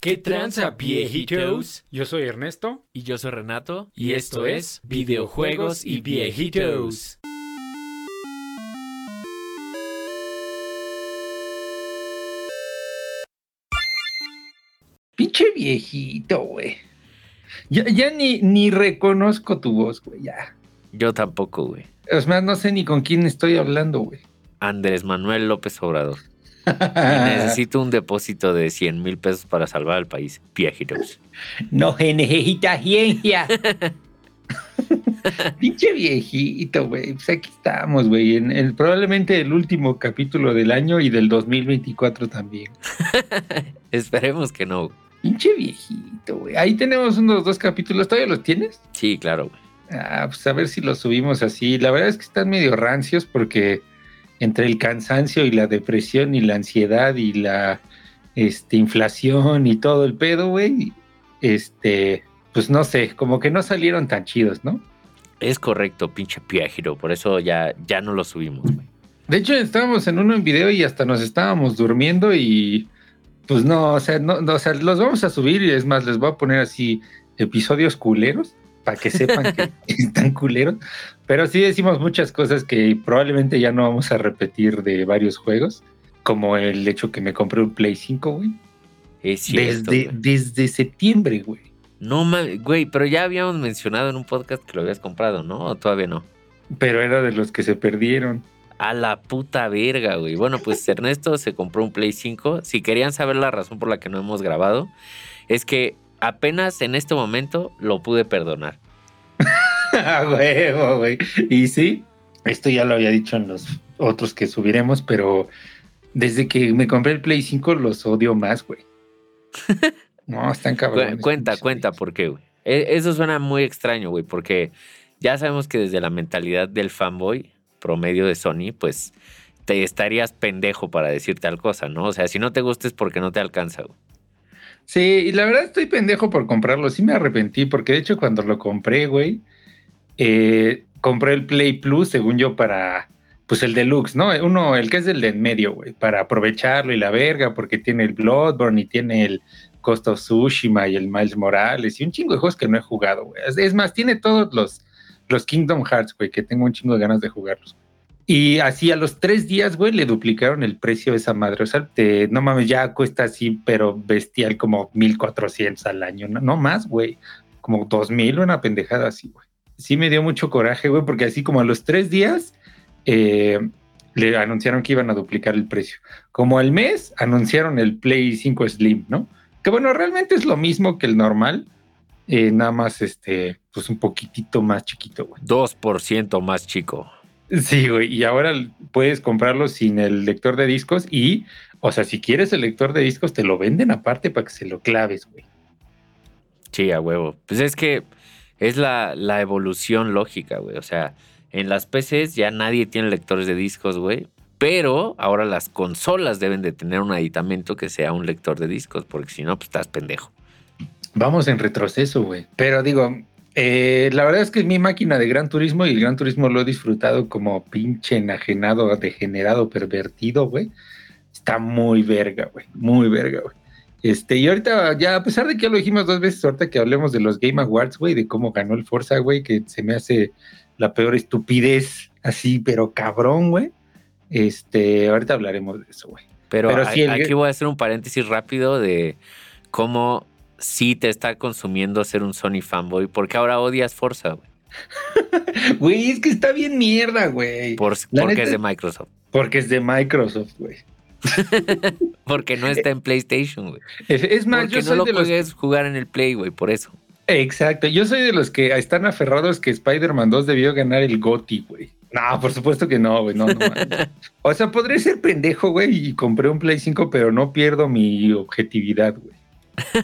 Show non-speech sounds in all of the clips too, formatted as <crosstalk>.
¿Qué tranza, viejitos? Yo soy Ernesto. Y yo soy Renato. Y esto es Videojuegos y Viejitos. Pinche viejito, güey. Ya, ya ni, ni reconozco tu voz, güey, ya. Yo tampoco, güey. Es más, no sé ni con quién estoy hablando, güy. Andrés Manuel López Obrador. <laughs> Necesito un depósito de 100 mil pesos para salvar al país. Viejitos. No se necesita ciencia. <laughs> Pinche viejito, güey. Pues aquí estamos, güey. En el, probablemente el último capítulo del año y del 2024 también. <laughs> Esperemos que no. Pinche viejito, güey. Ahí tenemos unos dos capítulos. ¿Todavía los tienes? Sí, claro, güey. Ah, pues a ver si los subimos así. La verdad es que están medio rancios porque entre el cansancio y la depresión y la ansiedad y la este, inflación y todo el pedo, güey, este, pues no sé, como que no salieron tan chidos, ¿no? Es correcto, pinche piajiro. Por eso ya, ya no lo subimos, güey. De hecho, estábamos en uno en video y hasta nos estábamos durmiendo y pues no, o sea, no, no, o sea, los vamos a subir y es más, les voy a poner así episodios culeros para que sepan <laughs> que están culeros. Pero sí decimos muchas cosas que probablemente ya no vamos a repetir de varios juegos, como el hecho que me compré un Play 5, güey. Es cierto. Desde, güey. desde septiembre, güey. No mames, güey, pero ya habíamos mencionado en un podcast que lo habías comprado, ¿no? ¿O todavía no? Pero era de los que se perdieron. A la puta verga, güey. Bueno, pues <laughs> Ernesto se compró un Play 5. Si querían saber la razón por la que no hemos grabado, es que apenas en este momento lo pude perdonar. A <laughs> huevo, güey. Y sí, esto ya lo había dicho en los otros que subiremos, pero desde que me compré el Play 5 los odio más, güey. <laughs> No, están cabrones. cuenta, cuenta, ¿por qué, güey? E- Eso suena muy extraño, güey, porque ya sabemos que desde la mentalidad del fanboy promedio de Sony, pues te estarías pendejo para decir tal cosa, ¿no? O sea, si no te gusta es porque no te alcanza, güey. Sí, y la verdad estoy pendejo por comprarlo. Sí me arrepentí, porque de hecho cuando lo compré, güey, eh, compré el Play Plus, según yo, para, pues el Deluxe, ¿no? Uno, el que es el de en medio, güey, para aprovecharlo y la verga, porque tiene el Bloodborne y tiene el Ghost of Tsushima y el Miles Morales y un chingo de juegos que no he jugado, güey. Es, más, tiene todos los, los Kingdom Hearts, güey, que tengo un chingo de ganas de jugarlos. Y así a los tres días, güey, le duplicaron el precio de esa madre. O sea, te- no mames, ya cuesta así, pero bestial, como 1400 al año. No, no más, güey. Como 2000, una pendejada así, güey. Sí me dio mucho coraje, güey, porque así como a los tres días eh, le anunciaron que iban a duplicar el precio. Como al mes anunciaron el Play 5 Slim, ¿no? Que bueno, realmente es lo mismo que el normal. eh, nada más, este, pues un poquitito más chiquito, güey. 2% más chico. Sí, güey, y ahora puedes comprarlo sin el lector de discos y, o sea, si quieres el lector de discos, te lo venden aparte para que se lo claves, güey. Sí, a huevo. Pues es que es la, evolución lógica, güey. O sea, en las PCs ya nadie tiene lectores de discos, güey. Pero ahora las consolas deben de tener un aditamento que sea un lector de discos, porque si no, pues estás pendejo. Vamos en retroceso, güey. Pero digo, eh, la verdad es que mi máquina de Gran Turismo y el Gran Turismo lo he disfrutado como pinche enajenado, degenerado, pervertido, güey. Está muy verga, güey. Muy verga, güey. Este, y ahorita, ya, a pesar de que ya lo dijimos dos veces, ahorita que hablemos de los Game Awards, güey, de cómo ganó el Forza, güey, que se me hace la peor estupidez, así, pero cabrón, güey. Este, ahorita hablaremos de eso, güey. Pero, Pero a- sí, el- aquí voy a hacer un paréntesis rápido de cómo sí te está consumiendo ser un Sony fanboy, porque ahora odias Forza, güey. <laughs> Güey, es que está bien mierda, güey. Por- porque neta- es de Microsoft. Porque es de Microsoft, güey. <laughs> Porque no está en PlayStation, güey. Es, más, Porque yo no soy lo de los puedes jugar en el Play, güey, por eso. Exacto, yo soy de los que están aferrados que Spider-Man 2 debió ganar el GOTY, güey. No, por supuesto que no, güey, no, no. <laughs> o sea, podré ser pendejo, güey, y compré un Play 5, pero no pierdo mi objetividad, güey.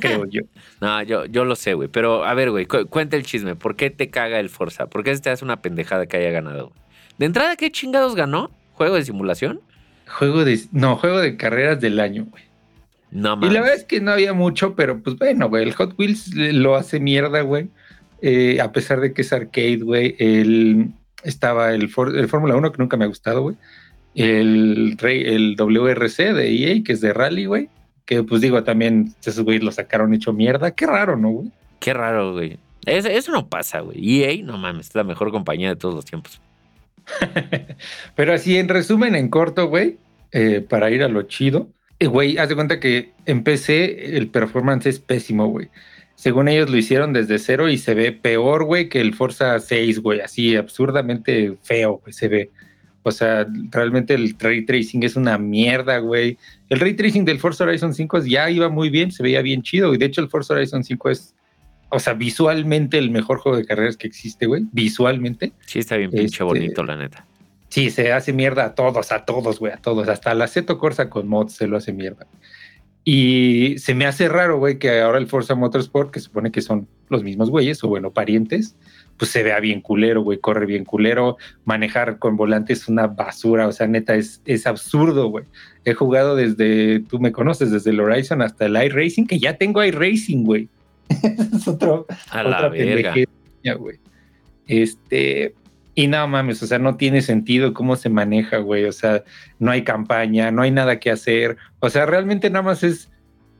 Creo yo. <laughs> No, yo, yo lo sé, güey. Pero a ver, güey, cu- cuenta el chisme. ¿Por qué te caga el Forza? ¿Por qué te hace una pendejada que haya ganado? güey? De entrada, ¿qué chingados ganó? ¿Juego de simulación? Juego de, no, juego de carreras del año, güey. No Y mames. la verdad es que no había mucho, pero pues bueno, güey, el Hot Wheels lo hace mierda, güey. Eh, a pesar de que es arcade, güey. El, estaba el, For- el Fórmula 1 que nunca me ha gustado, güey. El, rey- el WRC de EA, que es de rally, güey. que pues digo, también esos güeyes lo sacaron hecho mierda. Qué raro, ¿no, güey? Qué raro, güey. Eso no pasa, güey. EA, no mames, es la mejor compañía de todos los tiempos. <laughs> Pero así, en resumen, en corto, güey, eh, para ir a lo chido, eh, güey, haz de cuenta que en PC el performance es pésimo, güey. Según ellos lo hicieron desde cero y se ve peor, güey, que el Forza 6, güey. Así absurdamente feo, güey, se ve. O sea, realmente el ray tracing es una mierda, güey. El ray tracing del Forza Horizon 5 ya iba muy bien, se veía bien chido. Y de hecho, el Forza Horizon 5 es, o sea, visualmente el mejor juego de carreras que existe, güey. Visualmente. Sí, está bien pinche Este, bonito, la neta. Sí, se hace mierda a todos, a todos, güey, a todos. Hasta la Zeto Corsa con mods se lo hace mierda. Y se me hace raro, güey, que ahora el Forza Motorsport, que supone que son los mismos güeyes, o bueno, parientes, pues se vea bien culero, güey, corre bien culero. Manejar con volante es una basura, o sea, neta, es, es absurdo, güey. He jugado desde, tú me conoces, desde el Horizon hasta el iRacing, que ya tengo iRacing, güey. <laughs> es otro, A la verga. güey. Este, y no mames, o sea, no tiene sentido cómo se maneja, güey. O sea, no hay campaña, no hay nada que hacer. O sea, realmente nada más es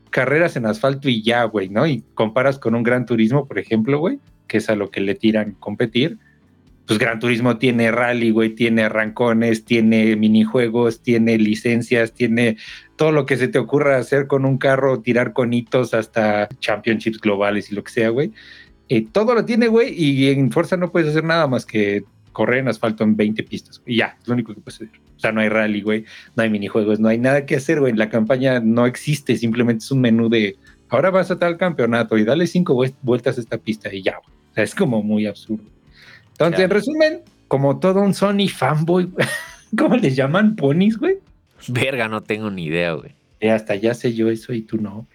carreras en asfalto y ya, güey, ¿no? Y comparas con un Gran Turismo, por ejemplo, güey, que es a lo que le tiran competir. Pues Gran Turismo tiene rally, güey, tiene arrancones, tiene minijuegos, tiene licencias, tiene todo lo que se te ocurra hacer con un carro, tirar con hitos hasta championships globales y lo que sea, güey. Eh, todo lo tiene, güey, y en Forza no puedes hacer nada más que correr en asfalto en 20 pistas. Y ya, es lo único que puedes hacer. O sea, no hay rally, güey, no hay minijuegos, no hay nada que hacer, güey. La campaña no existe, simplemente es un menú de ahora vas a tal campeonato y dale cinco vuel- vueltas a esta pista y ya, güey. O sea, es como muy absurdo. Entonces, en resumen, como todo un Sony fanboy, <laughs> ¿cómo les llaman? Ponis, güey. Verga, no tengo ni idea, güey. Eh, hasta ya sé yo eso y tú no.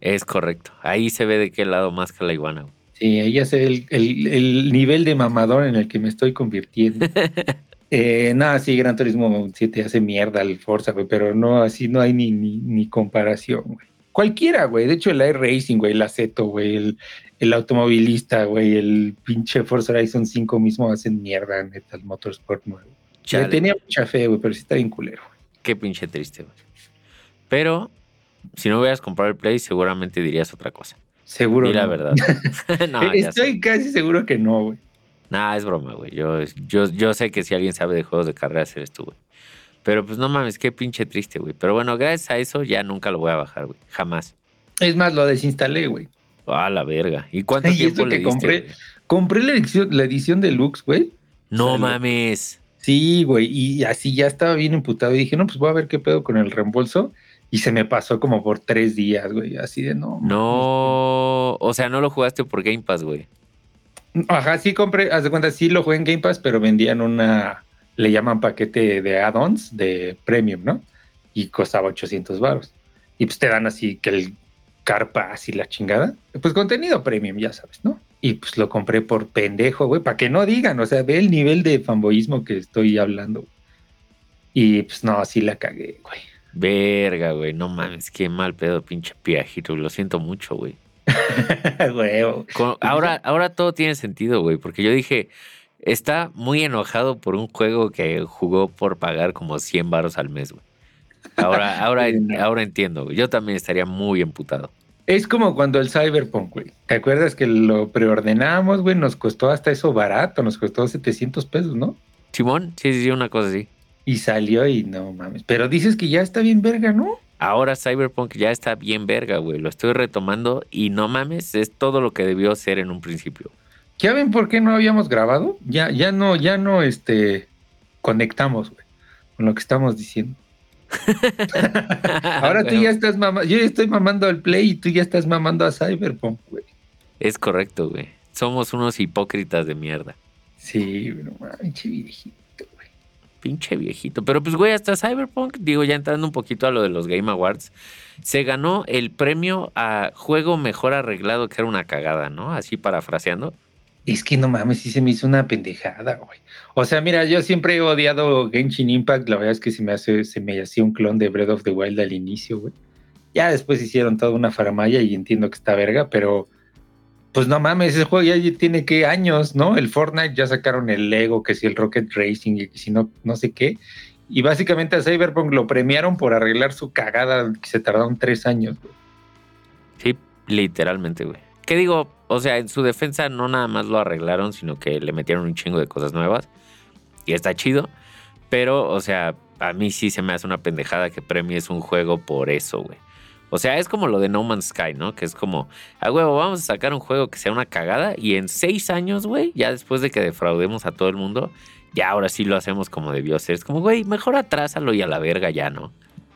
Es correcto. Ahí se ve de qué lado más que la iguana, güey. Sí, ahí ya sé el, el- el nivel de mamador en el que me estoy convirtiendo. <laughs> eh, nada, sí, Gran Turismo 7 hace mierda al Forza, güey, pero no, así no hay ni, ni, ni comparación, güey. Cualquiera, güey. De hecho, el iRacing, güey, el Aceto, güey, el, el automovilista, güey, el pinche Forza Horizon 5 mismo hacen mierda, neta, el Motorsport nuevo. Le Chale, tenía mucha fe, güey, pero sí está bien culero, güey. Qué pinche triste, güey. Pero, si no hubieras comprado el Play, seguramente dirías otra cosa. Seguro. Y la verdad. <laughs> <laughs> no, ya. Estoy casi seguro que no, güey. Nah, es broma, güey. Yo, yo, yo sé que si alguien sabe de juegos de carreras eres tú, güey. Pero pues no mames, qué pinche triste, güey. Pero bueno, gracias a eso ya nunca lo voy a bajar, güey. Jamás. Es más, lo desinstalé, güey. A la verga. ¿Y cuánto Y tiempo eso le que diste, compré- güey? Compré la edición, la edición deluxe, güey. No mames. Sí, güey, y así ya estaba bien imputado y dije, no, pues voy a ver qué pedo con el reembolso. Y se me pasó como por tres días, güey, así de no. No. O sea, no lo jugaste por Game Pass, güey. Ajá, sí compré, haz de cuenta, sí lo jugué en Game Pass, pero vendían una, le llaman paquete de add-ons de premium, ¿no? Y costaba 800 baros. Y pues te dan así que el Car Pass y la chingada. Pues contenido premium, ya sabes, ¿no? Y pues lo compré por pendejo, güey, para que no digan, o sea, ve el nivel de fanboyismo que estoy hablando. Y pues no, sí la cagué, güey. Verga, güey. No mames, qué mal pedo, pinche piajito. Lo siento mucho, güey. <laughs> Con- ahora, ahora todo tiene sentido, güey, porque yo dije, está muy enojado por un juego que jugó por pagar como 100 baros al mes, güey. Ahora, ahora, <laughs> ahora entiendo, güey. Yo también estaría muy emputado. Es como cuando el Cyberpunk, güey. ¿Te acuerdas que lo preordenamos, güey? Nos costó hasta eso barato, nos costó 700 pesos, ¿no? Simón, sí, sí, sí, una cosa así. Y salió y no mames. Pero dices que ya está bien verga, ¿no? Ahora Cyberpunk ya está bien verga, güey. Lo estoy retomando y no mames, es todo lo que debió ser en un principio. ¿Ya ven por qué no habíamos grabado? Ya, ya no, ya no, este, conectamos, güey, con lo que estamos diciendo. <laughs> Ahora tú ya estás mamando, yo ya estoy mamando al Play y tú ya estás mamando a Cyberpunk, güey. Es correcto, güey. Somos unos hipócritas de mierda. Sí, no mames, che viejito, güey. Pinche viejito. Pero pues, güey, hasta Cyberpunk, digo, ya entrando un poquito a lo de los Game Awards, se ganó el premio a juego mejor arreglado, que era una cagada, ¿no? Así parafraseando. Es que no mames, sí se me hizo una pendejada, güey. O sea, mira, yo siempre he odiado Genshin Impact. La verdad es que se me hace, se me hacía un clon de Breath of the Wild al inicio, güey. Ya después hicieron toda una faramaya y entiendo que está verga, pero pues no mames, ese juego ya tiene que años, ¿no? El Fortnite ya sacaron el Lego, que si el Rocket Racing y que si no, no sé qué. Y básicamente a Cyberpunk lo premiaron por arreglar su cagada que se tardaron tres años, güey. Sí, literalmente, güey. ¿Qué digo? O sea, en su defensa no nada más lo arreglaron, sino que le metieron un chingo de cosas nuevas. Y está chido. Pero, o sea, a mí sí se me hace una pendejada que premies un juego por eso, güey. O sea, es como lo de No Man's Sky, ¿no? Que es como, a huevo, vamos a sacar un juego que sea una cagada y en seis años, güey, ya después de que defraudemos a todo el mundo, ya ahora sí lo hacemos como debió ser. Es como, güey, mejor atrásalo y a la verga ya, ¿no?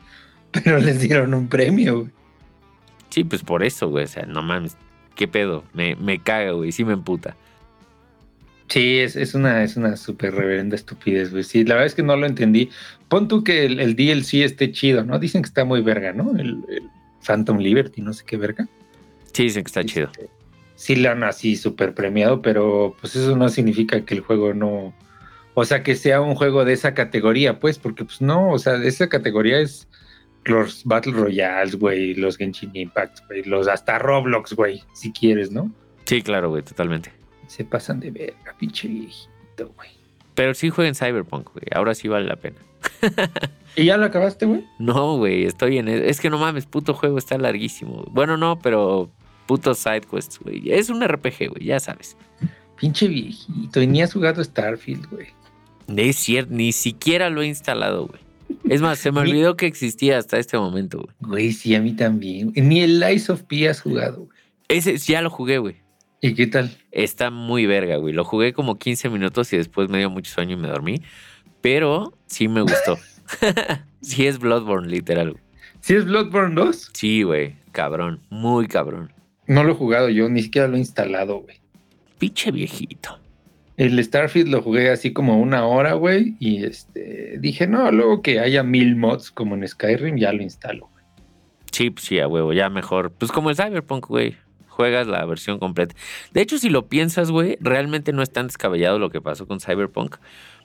<laughs> Pero les dieron un premio, güey. Sí, pues por eso, güey. O sea, no mames, qué pedo. Me, me caga, güey. Sí me emputa. Sí, es, es una es una súper reverenda estupidez, güey. Sí, la verdad es que no lo entendí. Pon tú que el, DLC esté chido, ¿no? Dicen que está muy verga, ¿no? El, Phantom Liberty, no sé qué verga. Sí, dicen que está chido. Este, sí, lo han así súper premiado, pero pues eso no significa que el juego no. O sea, que sea un juego de esa categoría, pues, porque pues no, o sea, esa categoría es los Battle Royales, güey, los Genshin Impact, güey, los hasta Roblox, güey, si quieres, ¿no? Sí, claro, güey, totalmente. Se pasan de verga, pinche viejito, güey. Pero sí jueguen Cyberpunk, güey. Ahora sí vale la pena. <laughs> ¿Y ya lo acabaste, güey? No, güey, estoy en... Es que no mames, puto juego está larguísimo. Bueno, no, pero puto side quests, güey. Es un RPG, güey, ya sabes. Pinche viejito. Y ni has jugado Starfield, güey. Es cierto, ni siquiera lo he instalado, güey. Es más, se me olvidó que existía hasta este momento, güey. Güey, sí, a mí también. Ni el Lies of P has jugado, güey. Ese ya lo jugué, güey. ¿Y qué tal? Está muy verga, güey. Lo jugué como 15 minutos y después me dio mucho sueño y me dormí. Pero sí me gustó. <laughs> <laughs> sí es Bloodborne, literal. ¿Sí es Bloodborne 2? Sí, güey. Cabrón. Muy cabrón. No lo he jugado yo, ni siquiera lo he instalado, güey. Pinche viejito. El Starfield lo jugué así como una hora, güey. Y este dije, no, luego que haya mil mods como en Skyrim, ya lo instalo, güey. Sí, pues sí, a huevo, ya mejor. Pues como el Cyberpunk, güey juegas la versión completa. De hecho, si lo piensas, güey, realmente no es tan descabellado lo que pasó con Cyberpunk,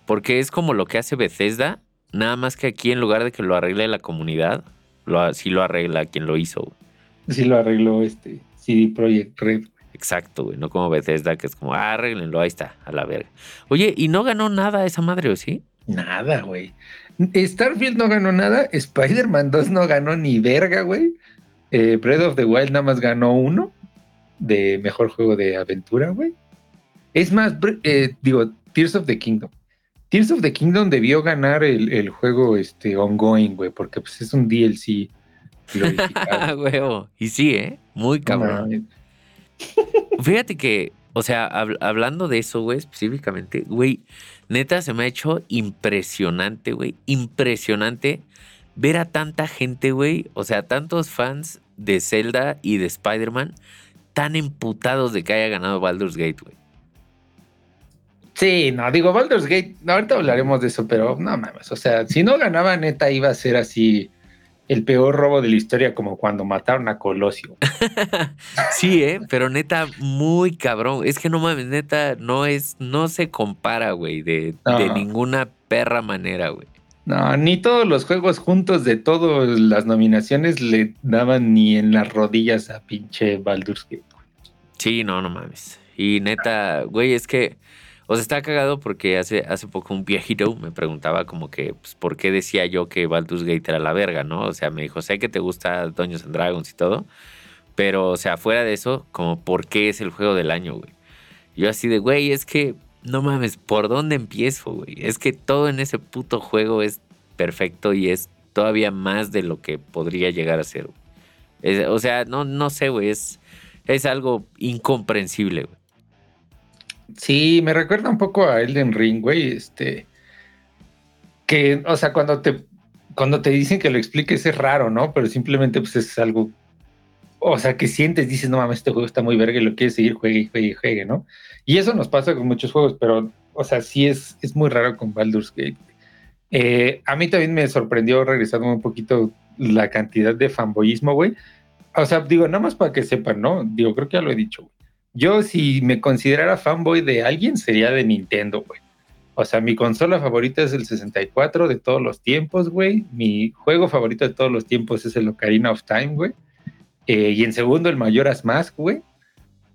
porque es como lo que hace Bethesda, nada más que aquí en lugar de que lo arregle la comunidad, lo, sí lo arregla quien lo hizo. Sí lo arregló este CD Projekt Red. Exacto, güey, no como Bethesda, que es como, ah, arreglenlo, ahí está, a la verga. Oye, ¿y no ganó nada esa madre o sí? Nada, güey. Starfield no ganó nada, Spider-Man 2 no ganó ni verga, güey. Eh, Breath of the Wild nada más ganó uno de mejor juego de aventura, güey. Es más, eh, digo, Tears of the Kingdom. Tears of the Kingdom debió ganar el, juego este, ongoing, güey, porque pues es un DLC. <laughs> Huevo. y sí, ¿eh? Muy cabrón. Fíjate que, o sea, hablando de eso, güey, específicamente, güey, neta se me ha hecho impresionante, güey, impresionante ver a tanta gente, güey, o sea, tantos fans de Zelda y de Spider-Man tan emputados de que haya ganado Baldur's Gate, güey. Sí, no, digo, Baldur's Gate, ahorita hablaremos de eso, pero no mames, o sea, si no ganaba neta iba a ser así el peor robo de la historia como cuando mataron a Colosio. <laughs> sí, eh, pero neta muy cabrón, es que no mames, neta no es no se compara, güey, de, de ninguna perra manera, güey. No, ni todos los juegos juntos de todas las nominaciones le daban ni en las rodillas a pinche Baldur's Gate. Sí, no, no mames. Y neta, güey, es que, o sea, está cagado porque hace, hace poco un viejito me preguntaba como que, pues, ¿por qué decía yo que Baldur's Gate era la verga, no? O sea, me dijo, sé que te gusta Dungeons and Dragons y todo, pero, o sea, fuera de eso, como, ¿por qué es el juego del año, güey? Yo así de, güey, es que no mames, ¿por dónde empiezo, güey? Es que todo en ese puto juego es perfecto y es todavía más de lo que podría llegar a ser. o sea, no, no sé, güey, es, es algo incomprensible, güey. Sí, me recuerda un poco a Elden Ring, güey, este, que, o sea, cuando te, cuando te dicen que lo expliques es raro, ¿no? Pero simplemente pues es algo o sea, que sientes, dices, no mames, este juego está muy verga y lo quieres seguir, juegue y juegue juegue, ¿no? Y eso nos pasa con muchos juegos, pero, o sea, sí es, es muy raro con Baldur's Gate. Eh, a mí también me sorprendió, regresando un poquito, la cantidad de fanboyismo, güey. O sea, digo, nada más para que sepan, ¿no? Digo, creo que ya lo he dicho, güey. Yo, si me considerara fanboy de alguien, sería de Nintendo, güey. O sea, mi consola favorita es el 64 de todos los tiempos, güey. Mi juego favorito de todos los tiempos es el Ocarina of Time, güey. Eh, y en segundo, el Mayoras Mask, güey.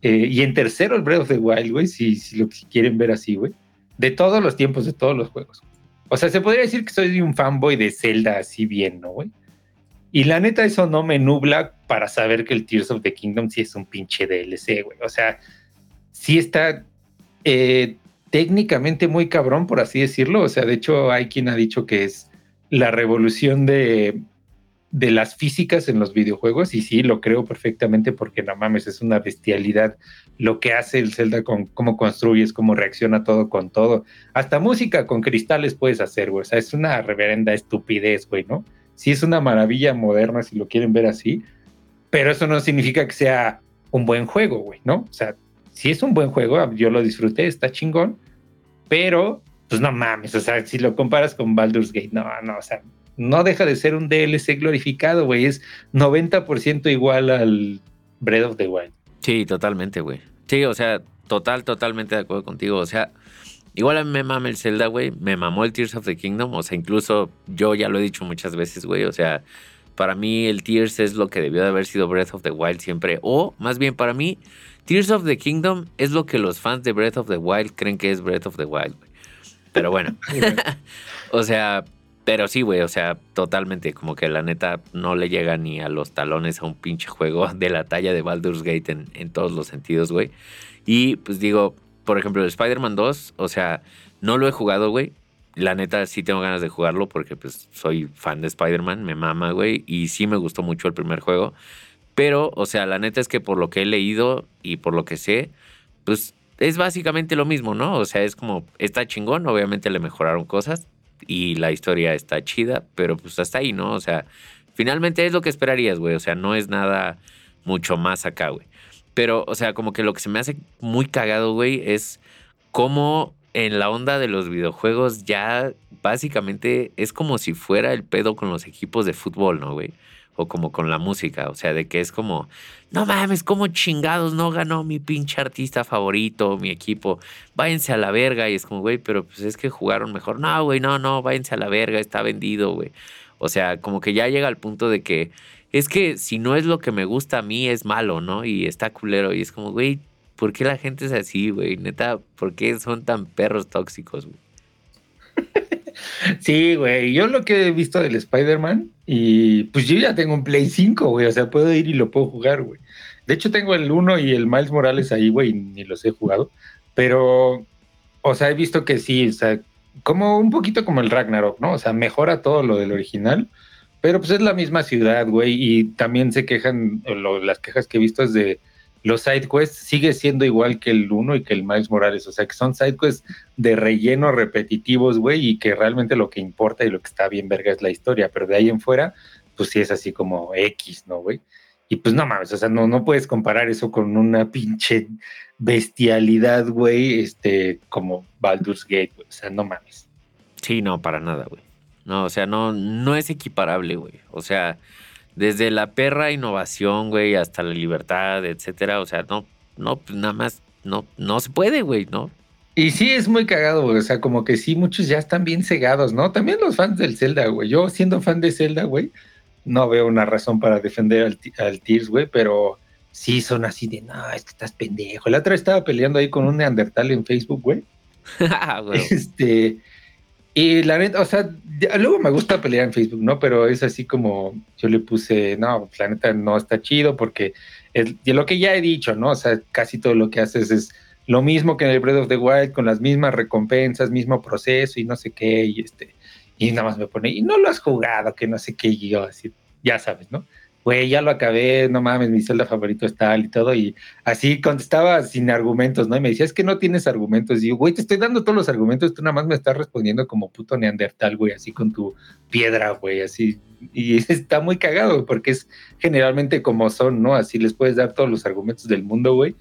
Eh, y en tercero, el Breath of the Wild, güey, si, si lo quieren ver así, güey. De todos los tiempos, de todos los juegos. O sea, se podría decir que soy un fanboy de Zelda así bien, ¿no, güey? Y la neta, eso no me nubla para saber que el Tears of the Kingdom sí es un pinche DLC, güey. O sea, sí está eh, técnicamente muy cabrón, por así decirlo. O sea, de hecho, hay quien ha dicho que es la revolución de, de las físicas en los videojuegos. Y sí, lo creo perfectamente porque no mames, es una bestialidad lo que hace el Zelda con cómo construyes, cómo reacciona todo con todo. Hasta música con cristales puedes hacer, güey. O sea, es una reverenda estupidez, güey, ¿no? Sí es una maravilla moderna si lo quieren ver así, pero eso no significa que sea un buen juego, güey, ¿no? O sea, si es un buen juego, yo lo disfruté, está chingón, pero pues no mames, o sea, si lo comparas con Baldur's Gate, no, no, o sea, no deja de ser un DLC glorificado, güey, es 90% igual al Breath of the Wild. Sí, totalmente, güey. Sí, o sea, total, totalmente de acuerdo contigo, o sea, Igual a mí me mama el Zelda, güey. Me mamó el Tears of the Kingdom. O sea, incluso yo ya lo he dicho muchas veces, güey. O sea, para mí el Tears es lo que debió de haber sido Breath of the Wild siempre. O, más bien, para mí, Tears of the Kingdom es lo que los fans de Breath of the Wild creen que es Breath of the Wild, güey. Pero bueno. <laughs> o sea, pero sí, güey. O sea, totalmente. Como que la neta no le llega ni a los talones a un pinche juego de la talla de Baldur's Gate en, en todos los sentidos, güey. Y pues digo, por ejemplo, Spider-Man 2, o sea, no lo he jugado, güey. La neta sí tengo ganas de jugarlo porque pues soy fan de Spider-Man, me mama, güey, y sí me gustó mucho el primer juego. Pero, o sea, la neta es que por lo que he leído y por lo que sé, pues es básicamente lo mismo, ¿no? O sea, es como, está chingón, obviamente le mejoraron cosas y la historia está chida, pero pues hasta ahí, ¿no? O sea, finalmente es lo que esperarías, güey. O sea, no es nada mucho más acá, güey. Pero, o sea, como que lo que se me hace muy cagado, güey, es cómo en la onda de los videojuegos ya básicamente es como si fuera el pedo con los equipos de fútbol, ¿no, güey? O como con la música, o sea, de que es como, no mames, como chingados no ganó mi pinche artista favorito, mi equipo, váyanse a la verga. Y es como, güey, pero pues es que jugaron mejor. No, güey, no, no, váyanse a la verga, está vendido, güey. O sea, como que ya llega al punto de que es que si no es lo que me gusta a mí, es malo, ¿no? Y está culero. Y es como, güey, ¿por qué la gente es así, güey? Neta, ¿por qué son tan perros tóxicos, güey? <laughs> Sí, güey. Yo lo que he visto del Spider-Man, y pues yo ya tengo un Play 5, güey. O sea, puedo ir y lo puedo jugar, güey. De hecho, tengo el 1 y el Miles Morales ahí, güey, ni los he jugado. Pero, o sea, he visto que sí, o sea, como un poquito como el Ragnarok, ¿no? O sea, mejora todo lo del original pero pues es la misma ciudad, güey, y también se quejan, las quejas que he visto es de los side quests, sigue siendo igual que el 1 y que el Miles Morales, o sea que son side quests de relleno repetitivos, güey, y que realmente lo que importa y lo que está bien verga es la historia, pero de ahí en fuera, pues sí es así como X, ¿no, güey? Y pues no mames, o sea, no, no puedes comparar eso con una pinche bestialidad, güey, este, como Baldur's Gate, güey, o sea, no mames. Sí, no, para nada, güey. No, o sea, no, no es equiparable, güey. O sea, desde la perra innovación, güey, hasta la libertad, etcétera. O sea, no, no, pues nada más, no, no se puede, güey, ¿no? Y sí, es muy cagado, güey. O sea, como que sí, muchos ya están bien cegados, ¿no? También los fans del Zelda, güey. Yo, siendo fan de Zelda, güey, no veo una razón para defender al, al Tears, güey, pero sí son así de, no, es que estás pendejo. La otra estaba peleando ahí con un Neandertal en Facebook, güey. <laughs> Ah, este, y la neta, o sea, luego me gusta pelear en Facebook, ¿no? Pero es así como yo le puse, no, la neta no está chido porque es, lo que ya he dicho, ¿no? O sea, casi todo lo que haces es lo mismo que en el Breath of the Wild, con las mismas recompensas, mismo proceso y no sé qué, y este, y nada más me pone, y no lo has jugado, que no sé qué, y yo así, ya sabes, ¿no? Güey, ya lo acabé, no mames, mi celda favorito es tal y todo, y así contestaba sin argumentos, ¿no? Y me decía, es que no tienes argumentos, y yo, güey, te estoy dando todos los argumentos, tú nada más me estás respondiendo como puto neandertal, güey, así con tu piedra, güey, así, y <laughs> está muy cagado, porque es generalmente como son, ¿no? Así les puedes dar todos los argumentos del mundo, güey,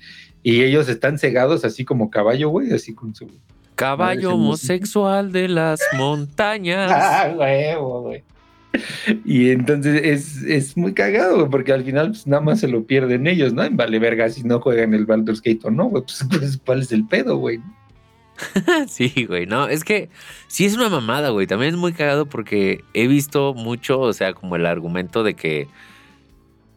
y ellos están cegados así como caballo, güey, así con su... Caballo homosexual de las montañas. <laughs> ah, güey. <laughs> y entonces es, es, muy cagado, porque al final pues, nada más se lo pierden ellos, ¿no? En vale verga si no juegan el Baldur's Gate o no, güey, pues, <laughs> pues, ¿cuál es el pedo, güey? <laughs> sí, güey, no, es que sí es una mamada, güey, también es muy cagado porque he visto mucho, o sea, como el argumento de que,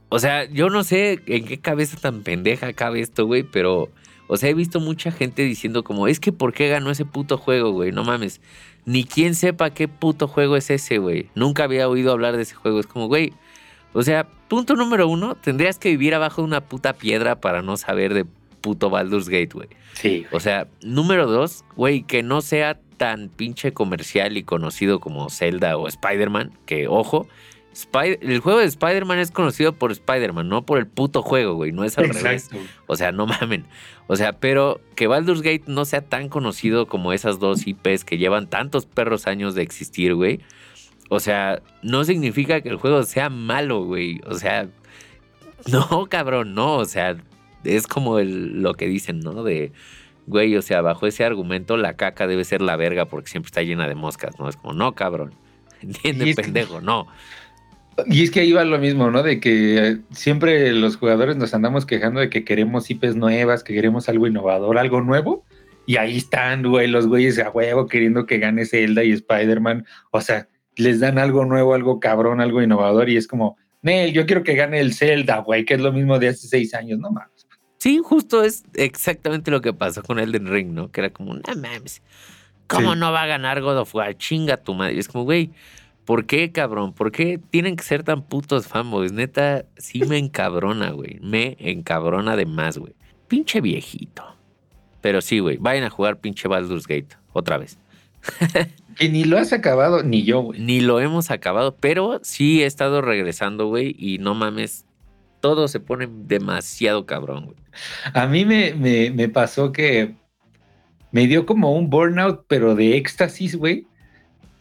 o sea, yo no sé en qué cabeza tan pendeja cabe esto, güey, pero, o sea, he visto mucha gente diciendo como, es que ¿por qué ganó ese puto juego, güey? No mames ni quien sepa qué puto juego es ese, güey. Nunca había oído hablar de ese juego. Es como, güey, o sea, punto número uno, tendrías que vivir abajo de una puta piedra para no saber de puto Baldur's Gate, güey. Sí. O sea, número dos, güey, que no sea tan pinche comercial y conocido como Zelda o Spider-Man, que ojo, el juego de Spider-Man es conocido por Spider-Man, no por el puto juego, güey. No es al revés. O sea, no mamen. O sea, pero que Baldur's Gate no sea tan conocido como esas dos IPs que llevan tantos perros años de existir, güey. O sea, no significa que el juego sea malo, güey. O sea, no, cabrón, no. O sea, es como lo que dicen, ¿no? De, güey, o sea, bajo ese argumento la caca debe ser la verga porque siempre está llena de moscas, ¿no? Es como, no, cabrón. <laughs> Entiende, pendejo, no. Y es que ahí va lo mismo, ¿no? De que siempre los jugadores nos andamos quejando de que queremos IPs nuevas, que queremos algo innovador, algo nuevo. Y ahí están, güey, los güeyes a huevo queriendo que gane Zelda y Spider-Man. O sea, les dan algo nuevo, algo cabrón, algo innovador. Y es como, Nel, yo quiero que gane el Zelda, güey, que es lo mismo de hace seis años, no mames. Sí, justo es exactamente lo que pasó con Elden Ring, ¿no? Que era como, no mames, ¿cómo no va a ganar God of War? Chinga tu madre. Y es como, güey, ¿Por qué, cabrón? ¿Por qué tienen que ser tan putos fanboys? Neta, sí me encabrona, güey. Me encabrona de más, güey. Pinche viejito. Pero sí, güey. Vayan a jugar pinche Baldur's Gate. Otra vez. <laughs> que ni lo has acabado, ni yo, güey. Ni lo hemos acabado, pero sí he estado regresando, güey. Y no mames, todo se pone demasiado cabrón, güey. A mí me, me, me pasó que me dio como un burnout, pero de éxtasis, güey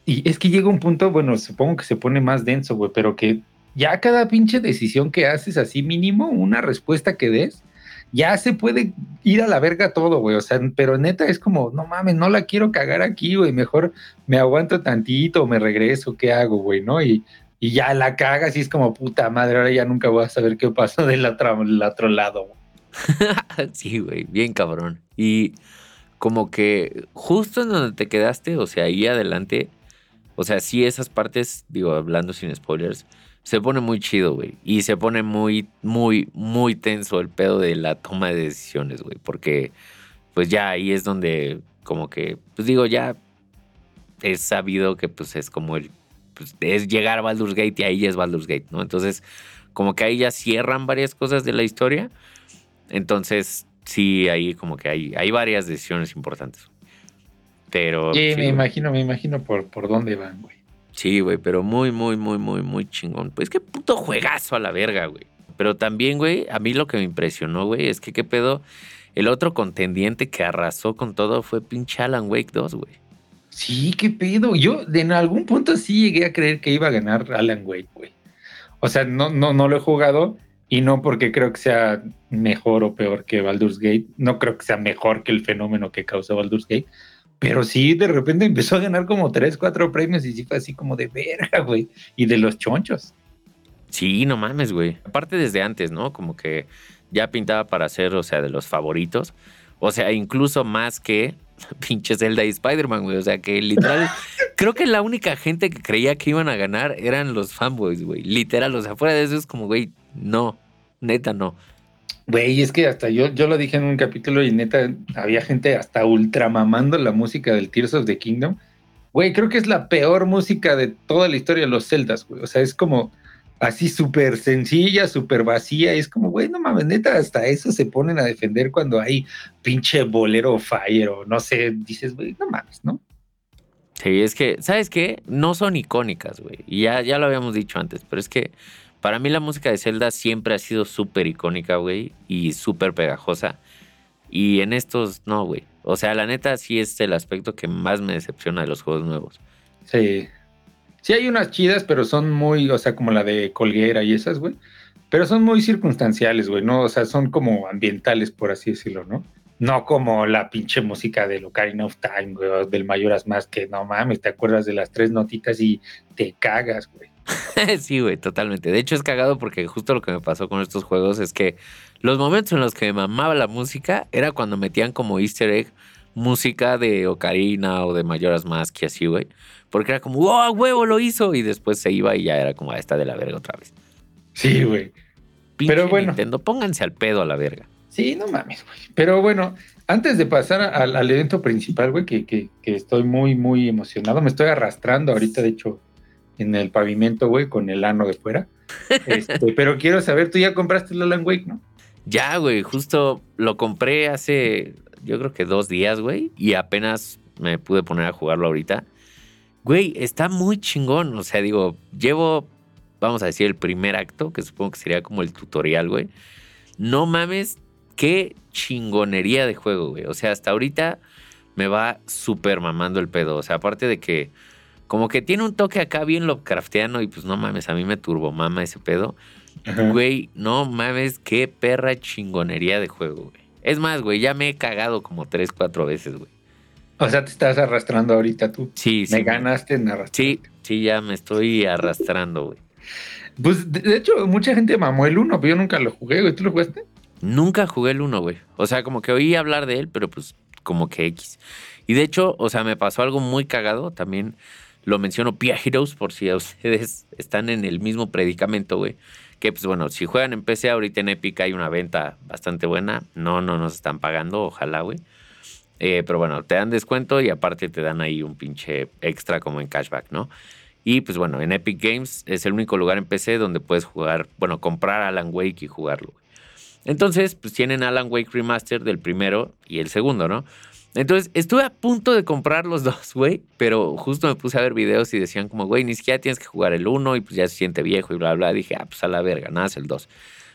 y es que llega un punto, bueno, supongo que se pone más denso, güey, pero que ya cada pinche decisión que haces así mínimo, una respuesta que des, ya se puede ir a la verga todo, güey. O sea, pero neta es como, no mames, no la quiero cagar aquí, güey. Mejor me aguanto tantito, me regreso, ¿qué hago, güey? ¿No? Y, y ya la cagas y es como, puta madre, ahora ya nunca voy a saber qué pasó del otro, del otro lado. <laughs> sí, güey, bien cabrón. Y como que justo en donde te quedaste, o sea, ahí adelante, o sea, sí, esas partes, digo, hablando sin spoilers, se pone muy chido, güey. Y se pone muy, muy, muy tenso el pedo de la toma de decisiones, güey. Porque, pues ya ahí es donde, como que, pues digo, ya es sabido que, pues es como el, pues es llegar a Baldur's Gate y ahí es Baldur's Gate, ¿no? Entonces, como que ahí ya cierran varias cosas de la historia. Entonces, sí, ahí como que hay, hay varias decisiones importantes. Pero. Sí, me imagino, me imagino por, por dónde van, güey. Sí, güey, pero muy, muy, muy, muy, muy chingón. Pues qué puto juegazo a la verga, güey. Pero también, güey, a mí lo que me impresionó, güey, es que qué pedo. El otro contendiente que arrasó con todo fue pinche Alan Wake 2, güey. Sí, qué pedo. Yo en algún punto sí llegué a creer que iba a ganar Alan Wake, güey. O sea, no, no, no lo he jugado y no porque creo que sea mejor o peor que Baldur's Gate. No creo que sea mejor que el fenómeno que causó Baldur's Gate pero sí, de repente empezó a ganar como tres, cuatro premios y sí fue así como de verga, güey. Y de los chonchos. Sí, no mames, güey. Aparte desde antes, ¿no? Como que ya pintaba para ser, o sea, de los favoritos. O sea, incluso más que <laughs> pinche Zelda y Spider-Man, güey. O sea, que literal, <laughs> creo que la única gente que creía que iban a ganar eran los fanboys, güey. Literal, o sea, fuera de eso es como, güey, no, neta no. Güey, es que hasta yo, yo lo dije en un capítulo y neta, había gente hasta ultramamando la música del Tears of the Kingdom. Güey, creo que es la peor música de toda la historia de los Zeldas, güey. O sea, es como así súper sencilla, súper vacía. Y es como, güey, no mames, neta, hasta eso se ponen a defender cuando hay pinche bolero fire o no sé, dices, güey, no mames, ¿no? Sí, es que, ¿sabes qué? No son icónicas, güey. Y ya, ya lo habíamos dicho antes, pero es que para mí la música de Zelda siempre ha sido súper icónica, güey, y súper pegajosa. Y en estos, no, güey. O sea, la neta sí es el aspecto que más me decepciona de los juegos nuevos. Sí. Sí hay unas chidas, pero son muy, o sea, como la de Colguera y esas, güey. Pero son muy circunstanciales, güey, ¿no? O sea, son como ambientales, por así decirlo, ¿no? No como la pinche música de Ocarina of Time, güey, del Mayoras Más, que no mames, te acuerdas de las tres notitas y te cagas, güey. <laughs> sí, güey, totalmente. De hecho, es cagado porque justo lo que me pasó con estos juegos es que los momentos en los que me mamaba la música era cuando metían como easter egg música de Ocarina o de Mayoras Mask y así, güey. Porque era como, ¡oh, huevo, lo hizo! Y después se iba y ya era como, ah, está de la verga otra vez. Sí, güey. Pero bueno. Nintendo, pónganse al pedo a la verga. Sí, no mames, güey. Pero bueno, antes de pasar al, al evento principal, güey, que, que, que, estoy muy, muy emocionado, me estoy arrastrando ahorita, de hecho, en el pavimento, güey, con el ano de fuera. <laughs> Este, pero quiero saber, tú ya compraste el Alan Wake, ¿no? Ya, güey, justo lo compré hace, yo creo que dos días, güey, y apenas me pude poner a jugarlo ahorita. Güey, está muy chingón, o sea, digo, llevo, vamos a decir, el primer acto, que supongo que sería como el tutorial, güey. No mames, qué chingonería de juego, güey. O sea, hasta ahorita me va súper mamando el pedo. O sea, aparte de que como que tiene un toque acá bien Lovecraftiano y pues no mames, a mí me turbomama ese pedo. Güey, no mames, qué perra chingonería de juego, güey. Es más, güey, ya me he cagado como tres, cuatro veces, güey. O sea, te estás arrastrando ahorita tú. Sí, sí. Me ganaste en arrastrar. Sí, sí, ya me estoy arrastrando, güey. Pues de hecho, mucha gente mamó el 1, pero yo nunca lo jugué, güey. ¿Tú lo jugaste? Nunca jugué el 1, güey. O sea, como que oí hablar de él, pero pues como que X. Y de hecho, o sea, me pasó algo muy cagado. También lo menciono Pia Heroes por si <laughs> ustedes están en el mismo predicamento, güey. Que pues bueno, si juegan en PC, ahorita en Epic hay una venta bastante buena. No, no nos están pagando, ojalá, güey. Eh, pero bueno, te dan descuento y aparte te dan ahí un pinche extra como en cashback, ¿no? Y pues bueno, en Epic Games es el único lugar en PC donde puedes jugar, bueno, comprar Alan Wake y jugarlo. Güey. Entonces, pues tienen Alan Wake Remaster del primero y el segundo, ¿no? Entonces, estuve a punto de comprar los <laughs> dos, güey, pero justo me puse a ver videos y decían como, güey, ni siquiera tienes que jugar el uno y pues ya se siente viejo y bla, bla. Dije, ah, pues a la verga, nada, es el 2.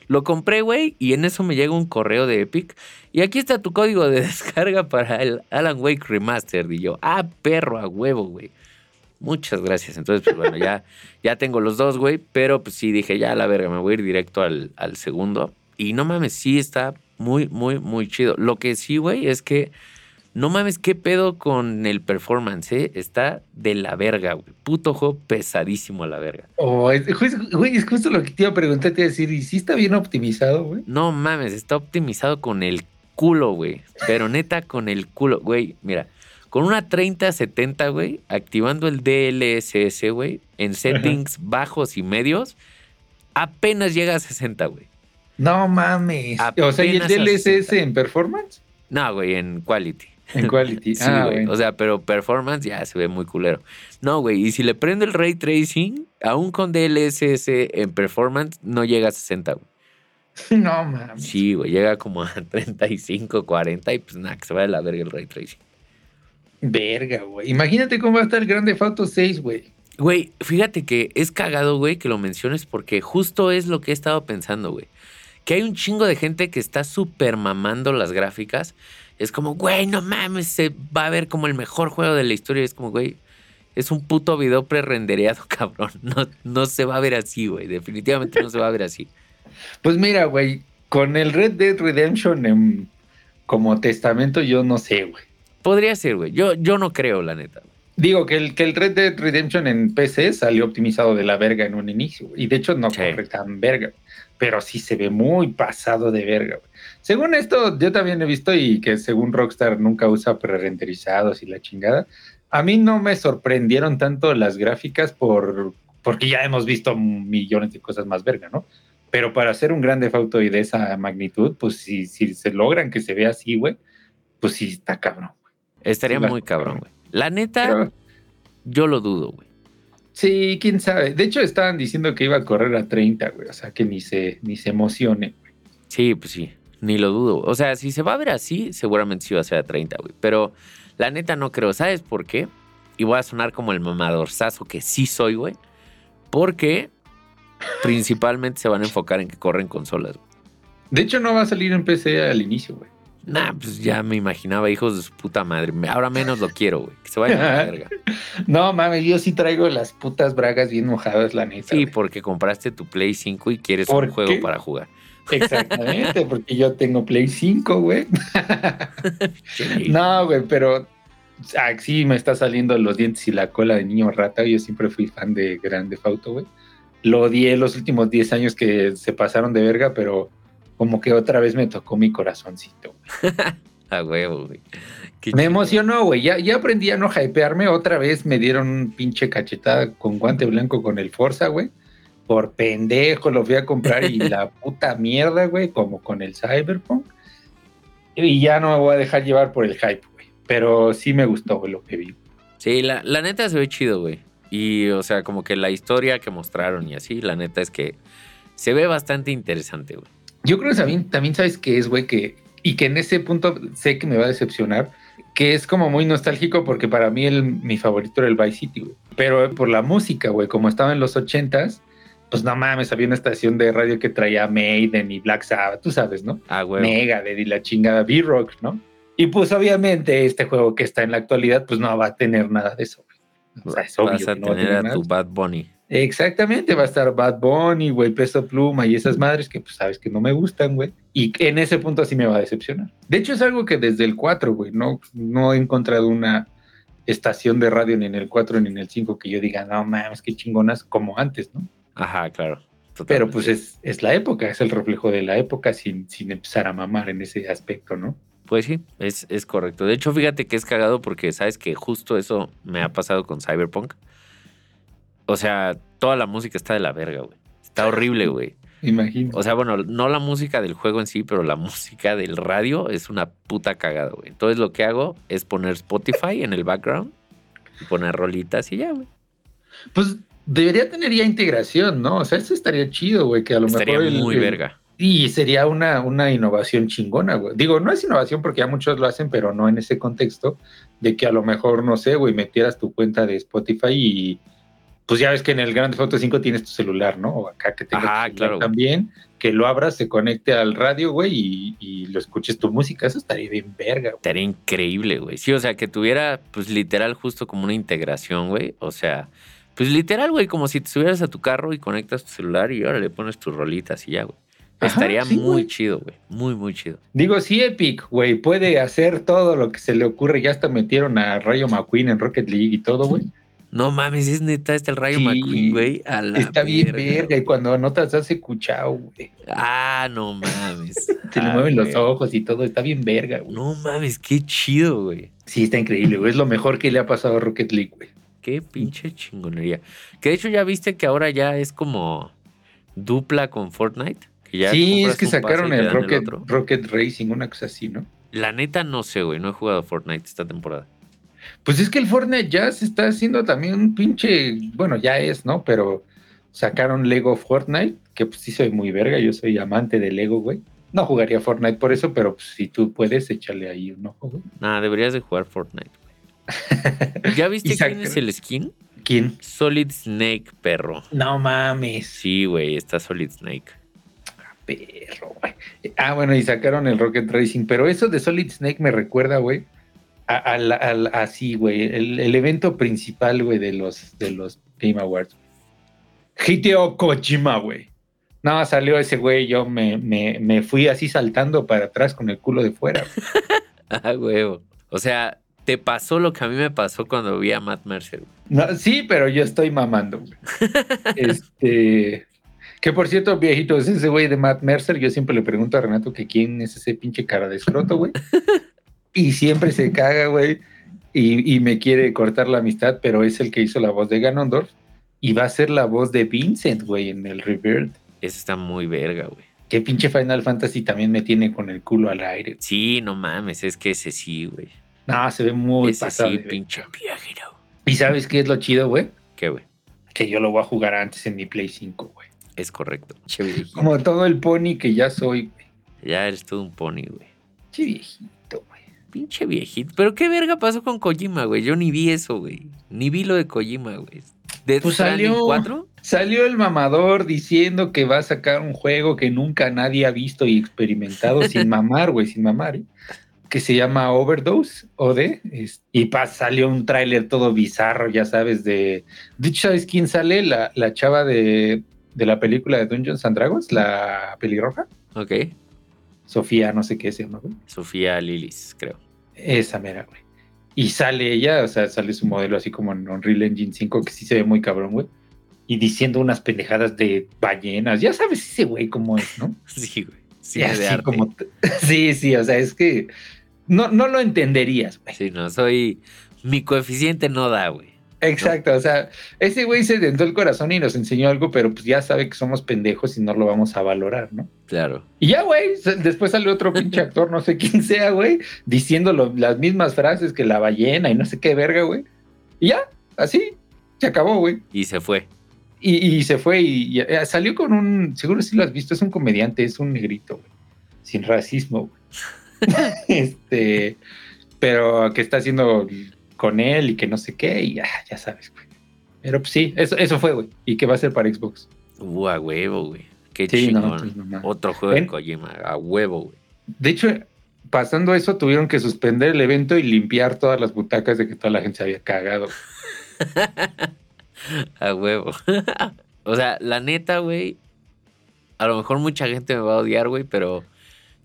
Lo compré, güey, y en eso me llega un correo de Epic. Y aquí está tu código de <laughs> descarga para el Alan Wake Remastered. Y yo, ah, perro, a huevo, güey. Muchas gracias. Entonces, pues bueno, ya, ya tengo los dos, güey. Pero pues sí, dije, ya a la verga, me voy a ir directo al, al segundo. Y no mames, sí está muy, muy, muy chido. Lo que sí, güey, es que no mames, qué pedo con el performance, ¿eh? Está de la verga, güey. Puto juego pesadísimo a la verga. Oh, güey, es justo lo que te iba a preguntar, te iba a decir, ¿y si está bien optimizado, güey? No mames, está optimizado con el culo, güey. Pero neta, con el culo, güey. Mira, con una 3070, güey, activando el DLSS, güey, en settings bajos y medios, apenas llega a 60, güey. No mames. o sea, ¿y el DLSS en performance? No, güey, en quality. En quality. <laughs> sí, ah, güey. O sea, pero performance ya se ve muy culero. No, güey. Y si le prendo el ray tracing, aún con DLSS en performance, no llega a 60, güey. <laughs> No mames. Sí, güey. Llega como a 35, 40 y pues nada, que se vaya a la verga el ray tracing. Verga, güey. Imagínate cómo va a estar el Grande Auto 6, güey. Güey, fíjate que es cagado, güey, que lo menciones porque justo es lo que he estado pensando, güey. Que hay un chingo de gente que está súper mamando las gráficas es como, güey, no mames, se va a ver como el mejor juego de la historia. Es como, güey, es un puto video pre-rendereado, <laughs> cabrón. No, no se va a ver así, güey. Definitivamente no se va a ver así. Pues mira, güey, con el Red Dead Redemption como testamento, yo no sé, güey. Podría ser, güey. Yo, yo no creo, la neta. Digo que el, que el Red Dead Redemption en PC salió optimizado de la verga en un inicio. Y de hecho no corre tan verga. Pero sí se ve muy pasado de verga. Según esto, yo también he visto y que según Rockstar nunca usa pre-renderizados y la chingada. A mí no me sorprendieron tanto las gráficas por, porque ya hemos visto millones de cosas más verga, ¿no? Pero para hacer un grande auto y de esa magnitud, pues si, si se logran que se vea así, güey, pues sí está cabrón. Estaría muy cabrón, güey. La neta, yo lo dudo, güey. Sí, quién sabe. De hecho, estaban diciendo que iba a correr a 30, güey. O sea, que ni se, ni se emocione, güey. Sí, pues sí. Ni lo dudo. O sea, si se va a ver así, seguramente sí va a ser a 30, güey. Pero la neta no creo. ¿Sabes por qué? Y voy a sonar como el mamadorzazo que sí soy, güey. Porque principalmente se van a enfocar en que corren consolas, güey. De hecho, no va a salir en PC al inicio, güey. Nah, pues ya me imaginaba hijos de su puta madre. Ahora menos lo quiero, güey. Que se vayan a la <laughs> verga. No, mames, yo sí traigo las putas bragas bien mojadas, la neta. Sí, porque compraste tu Play 5 y quieres un juego para jugar. Exactamente, <laughs> porque yo tengo Play 5, güey. <laughs> no, güey, pero ah, sí me está saliendo los dientes y la cola de niño rata. Yo siempre fui fan de Grande Fauto, güey. Lo odié los últimos 10 años que se pasaron de verga, pero como que otra vez me tocó mi corazoncito. <laughs> A huevo, güey. me emocionó, güey. Ya, ya aprendí a no hypearme. Otra vez me dieron un pinche cachetada con guante blanco con el Forza, güey por pendejo lo fui a comprar y <laughs> la puta mierda, güey, como con el Cyberpunk. Y ya no me voy a dejar llevar por el hype, güey. Pero sí me gustó, güey, lo que vi. Sí, la, la neta se ve chido, güey. Y, o sea, como que la historia que mostraron y así, la neta es que se ve bastante interesante, güey. Yo creo que también, también sabes que es, güey, que, y que en ese punto sé que me va a decepcionar, que es como muy nostálgico porque para mí el, mi favorito era el Vice City, güey. Pero por la música, güey, como estaba en los ochentas, pues no mames, había una estación de radio que traía Maiden y Black Sabbath, tú sabes, ¿no? Ah, güey. Megadeth y la chingada B-Rock, ¿no? Y pues obviamente este juego que está en la actualidad, pues no va a tener nada de eso, güey. O sea, es obvio Vas a que no va a tener a nada. tu Bad Bunny. Exactamente, va a estar Bad Bunny, güey, Peso Pluma y esas madres que pues sabes que no me gustan, güey. Y en ese punto sí me va a decepcionar. De hecho es algo que desde el 4, güey, no, no he encontrado una estación de radio ni en el 4 ni en el 5 que yo diga, no mames, qué chingonas como antes, ¿no? Ajá, claro. Pero pues es, es la época, es el reflejo de la época sin, sin empezar a mamar en ese aspecto, ¿no? Pues sí, es, es correcto. De hecho, fíjate que es cagado porque sabes que justo eso me ha pasado con Cyberpunk. O sea, toda la música está de la verga, güey. Está horrible, güey. Imagino. O sea, bueno, no la música del juego en sí, pero la <laughs> música del radio es una puta cagada, güey. Entonces lo que hago es poner Spotify en el background y poner rolitas y ya, güey. Pues debería tener ya integración, ¿no? O sea, eso estaría chido, güey, que a lo Estaría mejor... el- muy el- verga. Y sería una, una innovación chingona, güey. Digo, no es innovación porque ya muchos lo hacen, pero no en ese contexto de que a lo mejor, no sé, güey, metieras tu cuenta de Spotify y pues ya ves que en el Grand Theft Auto 5 tienes tu celular, ¿no? O acá que tengas Ajá, tu claro, también, que lo abras, se conecte al radio, güey, y, y lo escuches tu música. Eso estaría bien verga, güey. Estaría increíble, güey. Sí, o sea, que tuviera, pues literal, justo como una integración, güey. O sea, pues literal, güey, como si te subieras a tu carro y conectas tu celular y ahora le pones tus rolitas y ya, güey. Ajá, Estaría sí, muy chido, güey. Muy, muy chido. Digo, sí, Epic, güey, puede hacer todo lo que se le ocurre. Ya hasta metieron a Rayo McQueen en Rocket League y todo, güey. No mames, es neta, está el Rayo Sí, McQueen, güey. A la Está bien verga. Y cuando anotas hace cuchao, güey. Ah, no mames. <laughs> Se le Ah, mueven los ojos y todo. Está bien verga, güey. No mames, qué chido, güey. Sí, está increíble, güey. Es lo mejor que le ha pasado a Rocket League, güey. Qué pinche chingonería. Que de hecho ya viste que ahora ya es como dupla con Fortnite. Que ya sí, es que sacaron el Rocket, otro. Rocket Racing, una cosa así, ¿no? La neta no sé, güey. No he jugado Fortnite esta temporada. Pues es que el Fortnite ya se está haciendo también un pinche. Bueno, ya es, ¿no? Pero sacaron Lego Fortnite, que pues sí soy muy verga. Yo soy amante de Lego, güey. No jugaría Fortnite por eso, pero pues, si tú puedes, échale ahí un ojo, güey. Nada, deberías de jugar Fortnite, güey. <laughs> ¿Ya viste quién es el skin? ¿Quién? Solid Snake, perro. No mames. Sí, güey, está Solid Snake. Perro, güey. Ah, bueno, y sacaron el Rocket Racing, pero eso de Solid Snake me recuerda, güey, a- al- al- así, güey, el, el evento principal, güey, de los, de los Game Awards. Hideo Kojima, güey. No, salió ese güey, yo me, me, me fui así saltando para atrás con el culo de fuera. <laughs> Ah, huevo. O sea, te pasó lo que a mí me pasó cuando vi a Matt Mercer. güey. No, sí, pero yo estoy mamando, güey. <laughs> Este. Que por cierto, viejito, es ese güey de Matt Mercer. Yo siempre le pregunto a Renato que quién es ese pinche cara de escroto, güey. <laughs> Y siempre se caga, güey. Y, y me quiere cortar la amistad, pero es el que hizo la voz de Ganondorf. Y va a ser la voz de Vincent, güey, en el Rebirth. Eso está muy verga, güey. Que pinche Final Fantasy también me tiene con el culo al aire. Sí, no mames, es que ese sí, güey. No, se ve muy Ese pasado. sí, pinche viajero. ¿Y sabes qué es lo chido, güey? ¿Qué, güey? Que yo lo voy a jugar antes en mi Play 5, güey. Es correcto. Como todo el pony que ya soy, güey. Ya eres todo un pony, güey. Che viejito, güey. Pinche viejito. Pero qué verga pasó con Kojima, güey. Yo ni vi eso, güey. Ni vi lo de Kojima, güey. ¿Death Pues salió. 4? Salió el mamador diciendo que va a sacar un juego que nunca nadie ha visto y experimentado <laughs> sin mamar, güey, sin mamar, ¿eh? que se llama Overdose, OD, es- y pa, salió un tráiler todo bizarro, ya sabes, de... De hecho, ¿sabes quién sale? La, la chava de, de la película de Dungeons and Dragons, la pelirroja, Ok. Sofía, no sé qué se llama, güey. Sofía Lilis, creo. Esa mera, güey. Y sale ella, o sea, sale su modelo así como en Unreal Engine 5, que sí se ve muy cabrón, güey. Y diciendo unas pendejadas de ballenas. Ya sabes ese güey cómo es, ¿no? <laughs> Sí, güey. Sí, de así arte. como... <laughs> Sí, sí, o sea, es que no, no lo entenderías, güey. Sí, no, soy... Mi coeficiente no da, güey. Exacto, o sea, ese güey se dentó el corazón y nos enseñó algo, pero pues ya sabe que somos pendejos y no lo vamos a valorar, ¿no? Claro. Y ya, güey, después sale otro pinche <laughs> actor, no sé quién sea, güey, diciendo lo- las mismas frases que la ballena y no sé qué verga, güey. Y ya, así, se acabó, güey. Y se fue. Y, y se fue y, y, eh, salió con un, seguro si lo has visto, es un comediante, es un negrito, güey, sin racismo, güey. <laughs> este, pero que está haciendo con él y que no sé qué, y ya, ya sabes, güey. Pero pues sí, eso, eso fue, güey. ¿Y qué va a ser para Xbox? Uh, a huevo, güey. Qué Sí, chingón. pues, no. Otro juego de. Kojima, a huevo, güey. De hecho, pasando eso, tuvieron que suspender el evento y limpiar todas las butacas de que toda la gente se había cagado. <laughs> A huevo. <laughs> o sea, la neta, güey. A lo mejor mucha gente me va a odiar, güey, pero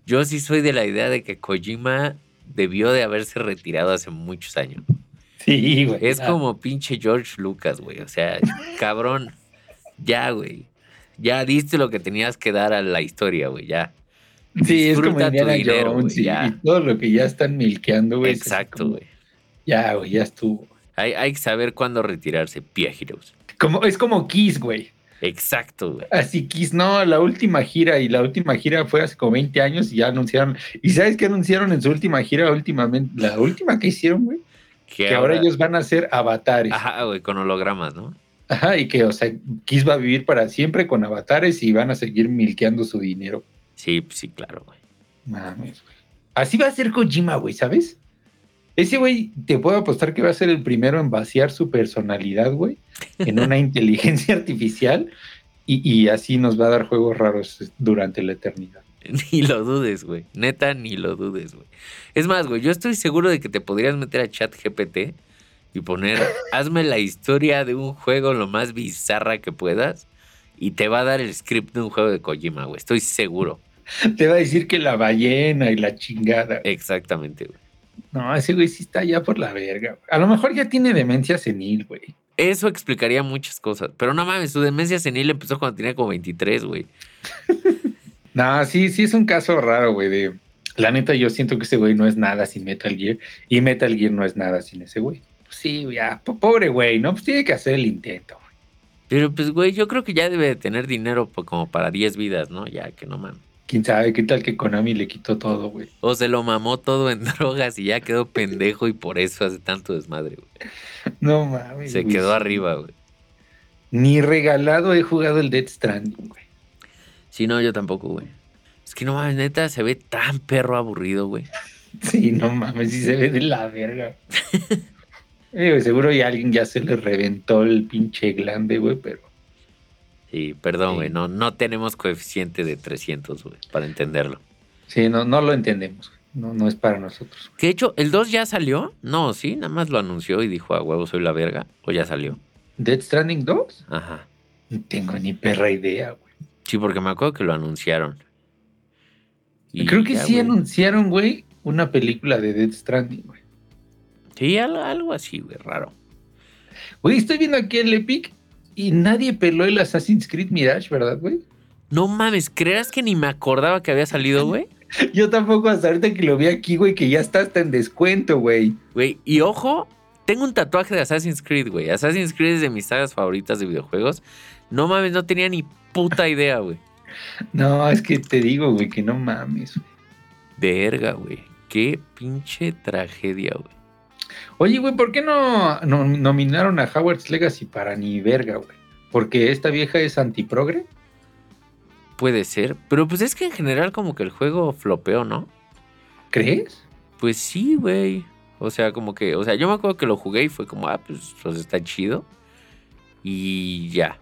yo sí soy de la idea de que Kojima debió de haberse retirado hace muchos años. Sí, güey. Es como pinche George Lucas, güey. O sea, cabrón. Ya, güey. Ya diste lo que tenías que dar a la historia, güey. Ya. Sí, es como tu dinero, Jones güey, y, ya. y todo lo que ya están milqueando, güey. es así Exacto, como, güey. Ya, güey, ya estuvo. Hay, hay que saber cuándo retirarse, Pia Heroes. Como, es como Kiss, güey. Exacto, güey. Así Kiss, no, la última gira y la última gira fue hace como 20 años y ya anunciaron. ¿Y sabes qué anunciaron en su última gira? Últimamente, la última que hicieron, güey. Que ahora ellos van a ser avatares. Ajá. Ajá, güey, con hologramas, ¿no? y que, o sea, Kiss va a vivir para siempre con avatares y van a seguir milqueando su dinero. Sí, sí, claro, güey. Mames, güey. Así va a ser Kojima, güey, ¿sabes? Ese güey, te puedo apostar que va a ser el primero en vaciar su personalidad, güey, en una <laughs> inteligencia artificial y, y así nos va a dar juegos raros durante la eternidad. <laughs> Ni lo dudes, güey. Neta, ni lo dudes, güey. Es más, güey, yo estoy seguro de que te podrías meter a chat GPT y poner, <laughs> hazme la historia de un juego lo más bizarra que puedas y te va a dar el script de un juego de Kojima, güey. Estoy seguro. Te va a decir que la ballena y la chingada. Exactamente, güey. No, ese güey sí está ya por la verga. güey. A lo mejor ya tiene demencia senil, güey. Eso explicaría muchas cosas. Pero no mames, su demencia senil empezó cuando tenía como 23, güey. <laughs> No, sí, sí es un caso raro, güey. De... La neta, yo siento que ese güey no es nada sin Metal Gear y Metal Gear no es nada sin ese güey. Pues sí, ya, po- pobre güey, ¿no? Pues tiene que hacer el intento, güey. Pero pues, güey, yo creo que ya debe de tener dinero pues, como para 10 vidas, ¿no? Ya, que no mames. Quién sabe qué tal que Konami le quitó todo, güey. O se lo mamó todo en <laughs> drogas y ya quedó pendejo y por eso hace tanto desmadre, güey. No mames. Se güey, quedó arriba, güey. Ni regalado he jugado el Dead Stranding, güey. Sí, no, yo tampoco, güey. Es que no mames, neta, se ve tan perro aburrido, güey. Sí, no mames, sí se ve de la verga. <laughs> Güey, seguro ya alguien ya se le reventó el pinche glande, güey, pero Sí, perdón, Sí. güey. No, no tenemos coeficiente de 300, güey, para entenderlo. sí, no, no lo entendemos. güey. No, no es para nosotros. Que de hecho, ¿el 2 ya salió? No, sí, nada más lo anunció y dijo, a huevo, soy la verga. O ya salió. ¿Dead Stranding 2? Ajá. No tengo ni perra idea, güey. Sí, porque me acuerdo que lo anunciaron. Y Creo que ya, sí anunciaron, güey, una película de Dead Stranding, güey. Sí, algo, algo así, güey, raro. Güey, estoy viendo aquí el Epic y nadie peló el Assassin's Creed Mirage, ¿verdad, güey? No mames, ¿creas que ni me acordaba que había salido, güey? <laughs> Yo tampoco hasta ahorita que lo vi aquí, güey, que ya está hasta en descuento, güey. Güey, y ojo, tengo un tatuaje de Assassin's Creed, güey. Assassin's Creed es de mis sagas favoritas de videojuegos. No mames, no tenía ni puta idea, güey. No, es que te digo, güey, que no mames. güey. Verga, güey. Qué pinche tragedia, güey. Oye, güey, ¿por qué no, no- nominaron a Howard's Legacy para ni verga, güey? Porque esta vieja es antiprogre. Puede ser, pero pues es que en general como que el juego flopeó, ¿no? ¿Crees? Pues sí, güey. O sea, como que, o sea, yo me acuerdo que lo jugué y fue como, ah, pues, pues está chido. Y ya.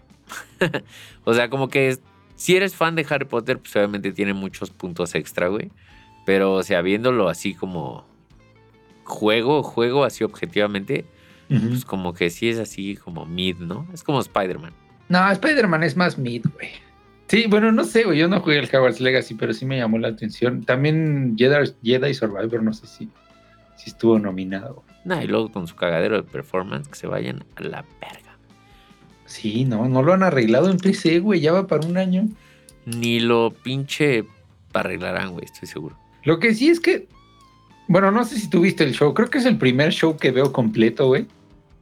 <laughs> o sea, como que si eres fan de Harry Potter, pues obviamente tiene muchos puntos extra, güey. Pero, o sea, viéndolo así como juego, juego así objetivamente, pues como que sí es así como mid, ¿no? Es como Spider-Man. No, Spider-Man es más mid, güey. Sí, bueno, no sé, güey. Yo no jugué el Hogwarts Legacy, pero sí me llamó la atención. También Jedi, Jedi Survivor, no sé si, si estuvo nominado. Nah, y luego con su cagadero de performance, que se vayan a la verga. Sí, no, no lo han arreglado en PC, güey. Ya va para un año. Ni lo pinche arreglarán, güey, estoy seguro. Lo que sí es que, bueno, no sé si tuviste el show. Creo que es el primer show que veo completo, güey.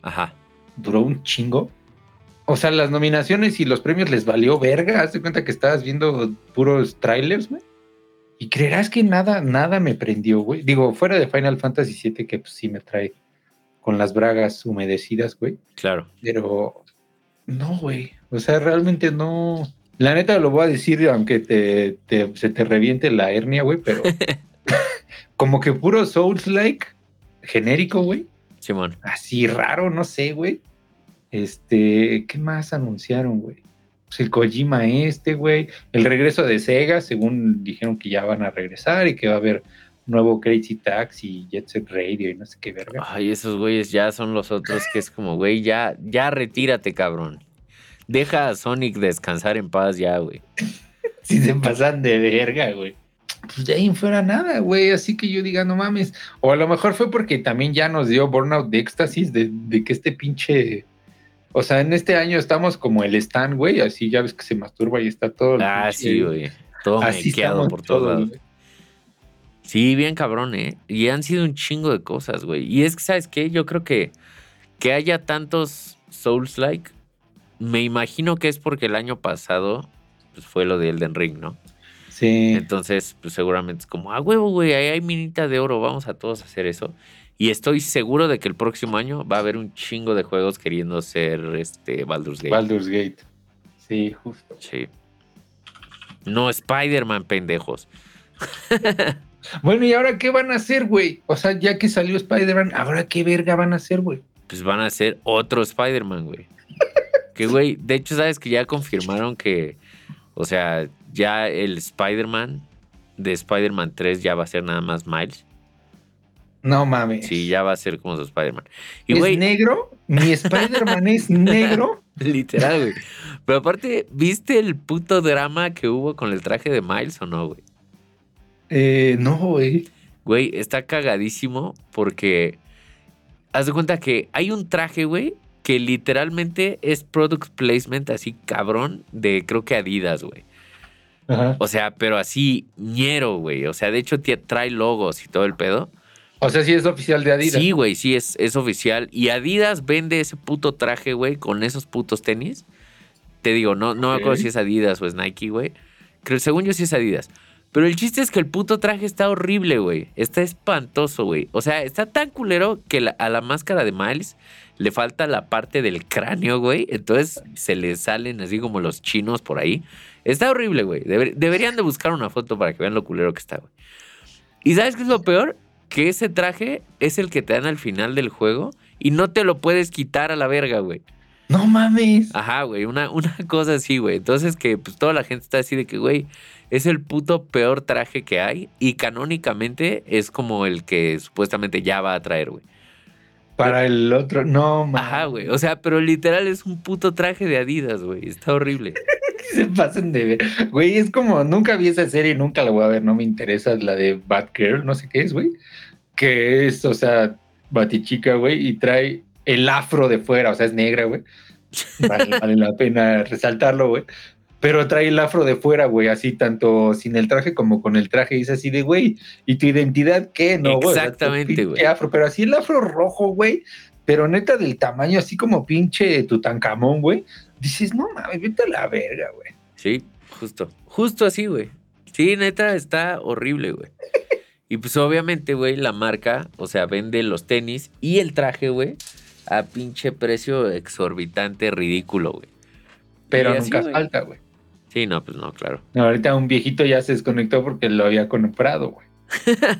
Ajá. duró un chingo. O sea, las nominaciones y los premios les valió verga. Haz de cuenta que estabas viendo puros trailers, güey. Y creerás que nada, nada me prendió, güey. Digo, fuera de Final Fantasy VII, que pues, sí me trae con las bragas humedecidas, güey. Claro. Pero no, güey. O sea, realmente no. La neta lo voy a decir, aunque te, te- se te reviente la hernia, güey, pero <laughs> como que puro Souls-like, genérico, güey. Simón. Así raro, no sé, güey. Este, ¿qué más anunciaron, güey? Pues el Kojima este, güey. El regreso de Sega, según dijeron que ya van a regresar y que va a haber nuevo Crazy Taxi, Jet Set Radio y no sé qué verga. Ay, esos güeyes ya son los otros que es como, güey, ya, ya retírate, cabrón. Deja a Sonic descansar en paz ya, güey. <laughs> Si se pasan de verga, güey. Pues de ahí fuera nada, güey. Así que yo diga, no mames. O a lo mejor fue porque también ya nos dio Burnout de éxtasis de, de que este pinche. O sea, en este año estamos como el Stan, güey. Así ya ves que se masturba y está todo. Ah, pinche- sí, güey. Todo Así mequeado por todos lados. Sí, bien cabrón, ¿eh? Y han sido un chingo de cosas, güey. Y es que, ¿sabes qué? Yo creo que que haya tantos Souls-like, me imagino que es porque el año pasado pues, fue lo de Elden Ring, ¿no? Sí. Entonces, pues seguramente es como, ah, huevo, güey, ahí hay minita de oro, vamos a todos a hacer eso. Y estoy seguro de que el próximo año va a haber un chingo de juegos queriendo ser este Baldur's Gate. Baldur's Gate. Sí, justo. sí. No Spider-Man, pendejos. <laughs> Bueno, ¿y ahora qué van a hacer, güey? O sea, ya que salió Spider-Man, ¿ahora qué verga van a hacer, güey? Pues van a ser otro Spider-Man, güey. <laughs> Que, güey, de hecho, sabes que ya confirmaron que, o sea, ya el Spider-Man de Spider-Man 3 ya va a ser nada más Miles. No mames. Sí, ya va a ser como su Spider-Man. Y, ¿Es negro? ¿Mi <laughs> Spider-Man es negro? literal, güey. Pero aparte, ¿viste el puto drama que hubo con el traje de Miles o no, güey? Eh, no, güey. Güey, está cagadísimo porque haz de cuenta que hay un traje, güey, que literalmente es product placement así cabrón de creo que Adidas, güey. Ajá. O sea, pero así ñero, güey. O sea, de hecho trae logos y todo el pedo. O sea, sí es oficial de Adidas. Sí, güey, sí, es, es oficial. Y Adidas vende ese puto traje, güey, con esos putos tenis. Te digo, no, no me acuerdo si es Adidas o es Nike, güey. Creo, según yo sí es Adidas. Pero el chiste es que el puto traje está horrible, güey. Está espantoso, güey. O sea, está tan culero que la- a la máscara de Miles le falta la parte del cráneo, güey. Entonces se le salen así como los chinos por ahí. Está horrible, güey. Deber- deberían de buscar una foto para que vean lo culero que está, güey. ¿Y sabes qué es lo peor? Que ese traje es el que te dan al final del juego y no te lo puedes quitar a la verga, güey. No mames. Ajá, güey, una, una cosa así, güey. Entonces que pues toda la gente está así de que, güey, es el puto peor traje que hay y canónicamente es como el que supuestamente ya va a traer, güey. Para el otro, no mames. Ajá, güey. O sea, pero literal es un puto traje de Adidas, güey. Está horrible. <laughs> se pasen de ver. Güey, es como, nunca vi esa serie, nunca la voy a ver, no me interesa la de Batgirl, no sé qué es, güey. Que es, o sea, Batichica, güey, y trae el afro de fuera, o sea, es negra, güey. Vale, vale la pena resaltarlo, güey. Pero trae el afro de fuera, güey, así tanto sin el traje como con el traje. Y es así de, güey, ¿y tu identidad qué? No, Exactamente, güey. afro, pero así el afro rojo, güey. Pero neta del tamaño, así como pinche Tutankamón, güey. Dices, no mames, vete a la verga, güey. Sí, justo. Justo así, güey. Sí, neta, está horrible, güey. Y pues obviamente, güey, la marca, o sea, vende los tenis y el traje, güey, a pinche precio exorbitante, ridículo, güey. Pero Y nunca falta, güey. Sí, no, pues no, claro. Ahorita un viejito ya se desconectó porque lo había comprado, güey. <laughs>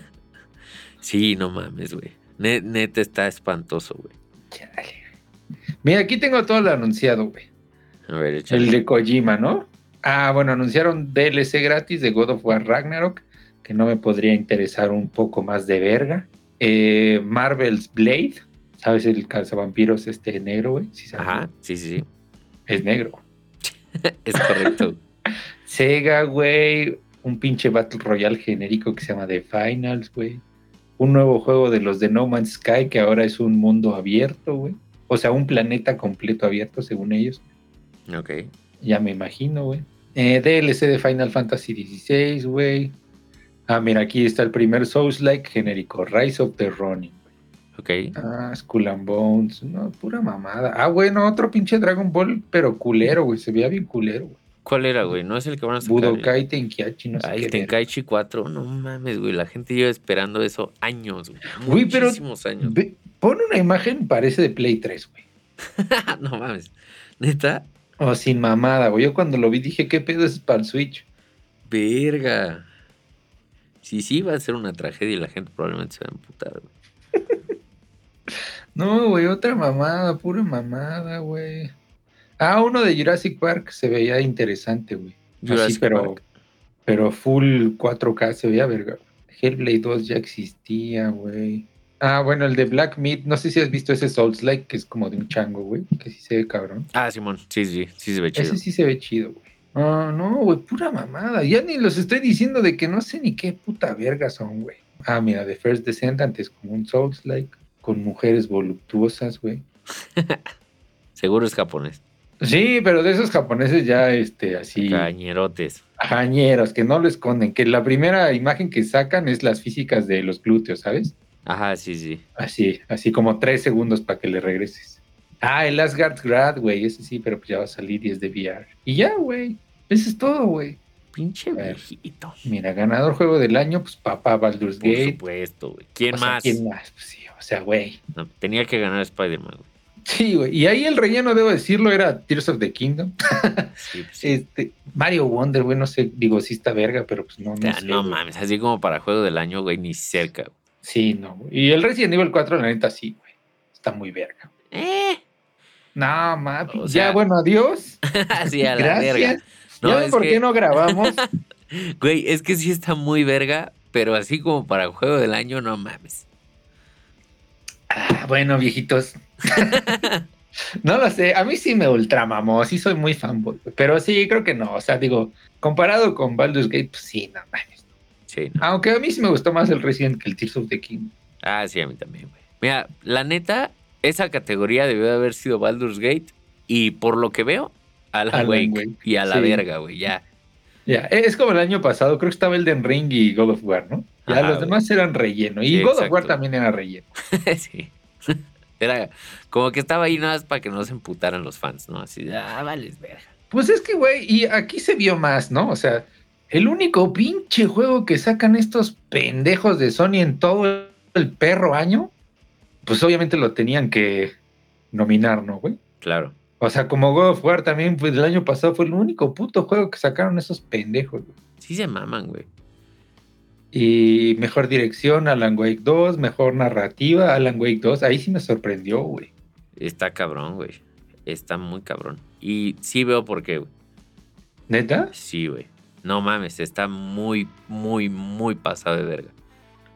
Sí, no mames, güey. Ne- neta está espantoso, güey. Chale. Mira, aquí tengo todo lo anunciado, güey. A ver, échale. El de Kojima, ¿no? Ah, bueno, anunciaron DLC gratis de God of War Ragnarok, que no me podría interesar un poco más de verga. Eh, Marvel's Blade, ¿sabes el calzavampiros este negro, güey? Sí, sabes, Ajá, sí, sí, sí. Es negro. <laughs> Es correcto. Sega, güey. Un pinche Battle Royale genérico que se llama The Finals, güey. Un nuevo juego de los de No Man's Sky que ahora es un mundo abierto, güey. O sea, un planeta completo abierto, según ellos. ok. Ya me imagino, güey. Eh, DLC de Final Fantasy XVI, güey. Ah, mira, aquí está el primer Souls-like genérico, Rise of the Ronin. Ok. Ah, Skull and Bones. No, pura mamada. Ah, bueno, otro pinche Dragon Ball, pero culero, güey. Se veía bien culero, güey. ¿Cuál era, güey? No es el que van a sacar. Budokai Tenkiachi, no sé Ay, qué. Tenkaichi 4. No mames, güey. La gente lleva esperando eso años, güey. Güey, pero- Muchísimos años. Ve- pon una imagen, parece de Play 3, güey. <laughs> no mames. Neta, O sin mamada, güey. Yo cuando lo vi dije, ¿qué pedo es para el Switch? verga. Sí, sí, va a ser una tragedia y la gente probablemente se va a emputar, güey. <laughs> No, güey, otra mamada, pura mamada, güey. Ah, uno de Jurassic Park se veía interesante, güey. Así, Jurassic pero, Park. pero full 4K se veía verga. Hellblade 2 ya existía, güey. Ah, bueno, el de Black Meat, no sé si has visto ese Souls Like, que es como de un chango, güey, que sí se ve cabrón. Ah, Simón. Sí, sí, sí se ve chido. Ese sí se ve chido, güey. Ah, no, güey, pura mamada. Ya ni los estoy diciendo de que no sé ni qué puta verga son, güey. Ah, mira, The First Descendant es como un Souls Like, con mujeres voluptuosas, güey. <laughs> Seguro es japonés. Sí, pero de esos japoneses ya, este, así, Cañerotes. jañeros, que no lo esconden, que la primera imagen que sacan es las físicas de los glúteos, ¿sabes? Ajá, sí, sí. Así, así como tres segundos para que le regreses. Ah, el Asgard Grad, güey, ese sí, pero pues ya va a salir y es de VR. Y ya, güey, eso es todo, güey. Pinche viejito. Mira, ganador juego del año, pues papá Baldur's Por Gate. supuesto, güey. ¿Quién O sea, más? ¿Quién más? Pues sí, o sea, güey. No, tenía que ganar Spider-Man, güey. Sí, güey. Y ahí el relleno, debo decirlo, era Tears of the Kingdom. <laughs> Sí, pues sí. Este, Mario Wonder, güey, no sé, digo, sí está verga, pero pues no, O no, sea, sé, no mames, así como para juego del año, güey, ni cerca. güey. Sí, no, güey. Y el Resident Evil 4, la neta, sí, güey. Está muy verga. Eh. No, mames. O sea- ya, bueno, adiós. <laughs> Así a la Gracias. verga. No, ¿Ya ven por que- qué no grabamos? <laughs> Güey, es que sí está muy verga, pero así como para juego del año, no mames. Ah, bueno, viejitos. no lo sé. A mí sí me ultramamó. Sí soy muy fanboy. Pero sí, creo que no. O sea, digo, comparado con Baldur's Gate, pues sí, no mames. Sí, no. Aunque a mí sí me gustó más el Resident que el Tears of the King. Ah, sí, a mí también, güey. Mira, la neta, esa categoría debió de haber sido Baldur's Gate y por lo que veo, Alan, Alan Wake, Wake, y a la sí. verga, güey, ya. Ya, es como el año pasado, creo que estaba Elden Ring y God of War, ¿no? Ya Ajá, los demás eran relleno. Y Sí, God of War también era relleno. <laughs> sí. Era como que estaba ahí nada más para que no se emputaran los fans, ¿no? Así, de, ah, vales, verga. Pues es que, güey, y aquí se vio más, ¿no? O sea, el único pinche juego que sacan estos pendejos de Sony en todo el perro año, pues obviamente lo tenían que nominar, ¿no, güey? Claro. O sea, como God of War también, pues el año pasado fue el único puto juego que sacaron esos pendejos, güey. Sí se maman, güey. Y mejor dirección, Alan Wake 2, mejor narrativa, Alan Wake 2, ahí sí me sorprendió, güey. Está cabrón, güey. Está muy cabrón. Y sí veo por qué, güey. ¿Neta? Sí, güey. No mames, está muy, muy, muy pasado de verga.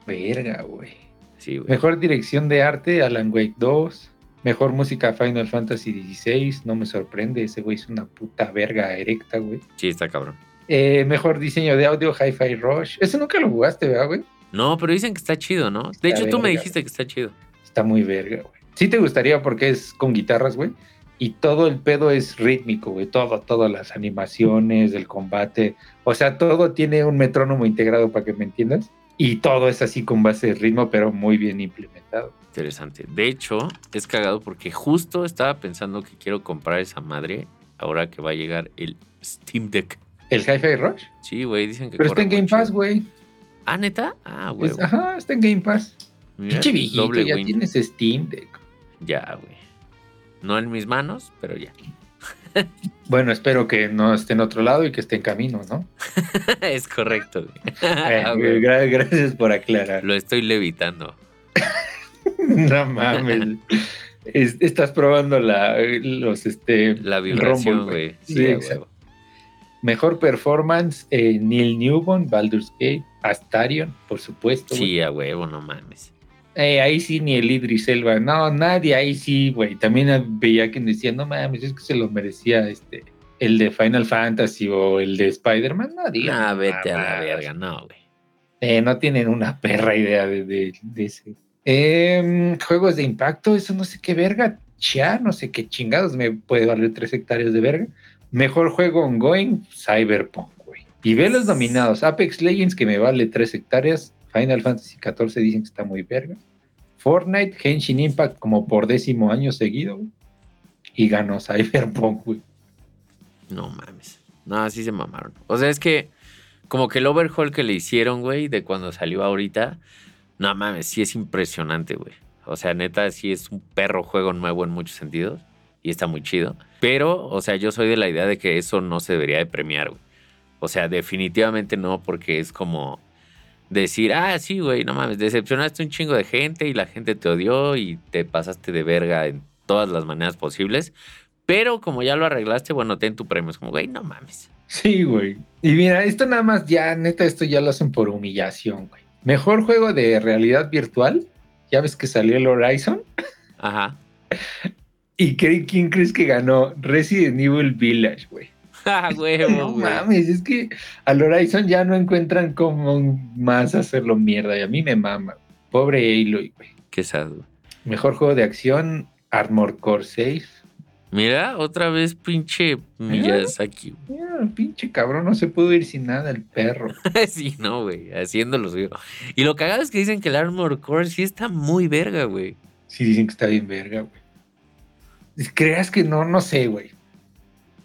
Verga, güey. Sí, güey. Mejor dirección de arte, Alan Wake 2. Mejor música, Final Fantasy XVI. No me sorprende, ese güey es una puta verga erecta, güey. Sí, está cabrón. Eh, mejor diseño de audio, Hi-Fi Rush. Ese nunca lo jugaste, ¿verdad, güey? No, pero dicen que está chido, ¿no? De Está hecho, tú me dijiste que está chido. Está muy verga, güey. Sí te gustaría porque es con guitarras, güey. Y todo el pedo es rítmico, güey. Todo, todas las animaciones, el combate. O sea, todo tiene un metrónomo integrado para que me entiendas. Y todo es así con base de ritmo, pero muy bien implementado. Interesante. De hecho, es cagado porque justo estaba pensando que quiero comprar esa madre ahora que va a llegar el Steam Deck. ¿El Hi-Fi Rush? Sí, güey, dicen que Pero está en Game Pass, güey. Ah, neta. Ah, güey. Es- Ajá, está en Game Pass. Pinche viejito, doble ya win. tienes Steam Deck. Ya, güey. No en mis manos, pero ya. <laughs> Bueno, espero que no esté en otro lado y que esté en camino, ¿no? <laughs> es correcto, güey. <laughs> Eh, Ah, güey. gra- gracias por aclarar. Lo estoy levitando. No mames. Es- estás probando la, los, este, La vibración, güey. Sí, Sí, huevo. Mejor performance, eh, Neil Newborn, Baldur's Gate, Astarion, por supuesto. Sí, a huevo, no mames. Eh, ahí sí ni el Idris Elba. No, nadie ahí sí, güey. También veía quien decía, no mames, es que se lo merecía este el de Final Fantasy o el de Spider-Man. No, digan Ah, vete a la verga, no, güey. Eh, no tienen una perra idea de, de- de ese. Em, juegos de impacto, eso no sé qué verga. Ya, no sé qué chingados me puede valer tres hectáreas de verga. Mejor juego ongoing, Cyberpunk, güey. Y ve los nominados: Apex Legends, que me vale tres hectáreas. Final Fantasy XIV dicen que está muy verga. Fortnite, Henshin Impact como por décimo año seguido. Y ganó Cyberpunk, güey. No mames. No, así se mamaron. O sea, es que como que el overhaul que le hicieron, güey, de cuando salió ahorita, no mames, sí es impresionante, güey. O sea, neta, sí es un perro juego nuevo en muchos sentidos y está muy chido. Pero, o sea, yo soy de la idea de que eso no se debería de premiar, güey. O sea, definitivamente no, porque es como decir, ah, sí, güey, no mames, decepcionaste un chingo de gente y la gente te odió y te pasaste de verga en todas las maneras posibles. Pero como ya lo arreglaste, bueno, ten tu premio. Es como, güey, no mames. Sí, güey. Y mira, esto nada más ya, neta, esto ya lo hacen por humillación, güey. Mejor juego de realidad virtual. Ya ves que salió el Horizon. Ajá. <laughs> ¿Y quién crees que ganó? Resident Evil Village, güey. <laughs> Ah, güey, no mames, es que al Horizon ya no encuentran cómo más hacerlo mierda. Y a mí me mama. Pobre Aloy, güey. Qué sad. Mejor juego de acción, Armor Core 6. Mira, otra vez pinche Miyazaki. Mira, pinche cabrón, no se pudo ir sin nada el perro. <laughs> sí, no, güey, haciéndolo suyo. Y lo cagado es que dicen que el Armor Core sí está muy verga, güey. Sí, dicen que está bien verga, güey. Creas que no, no sé, güey.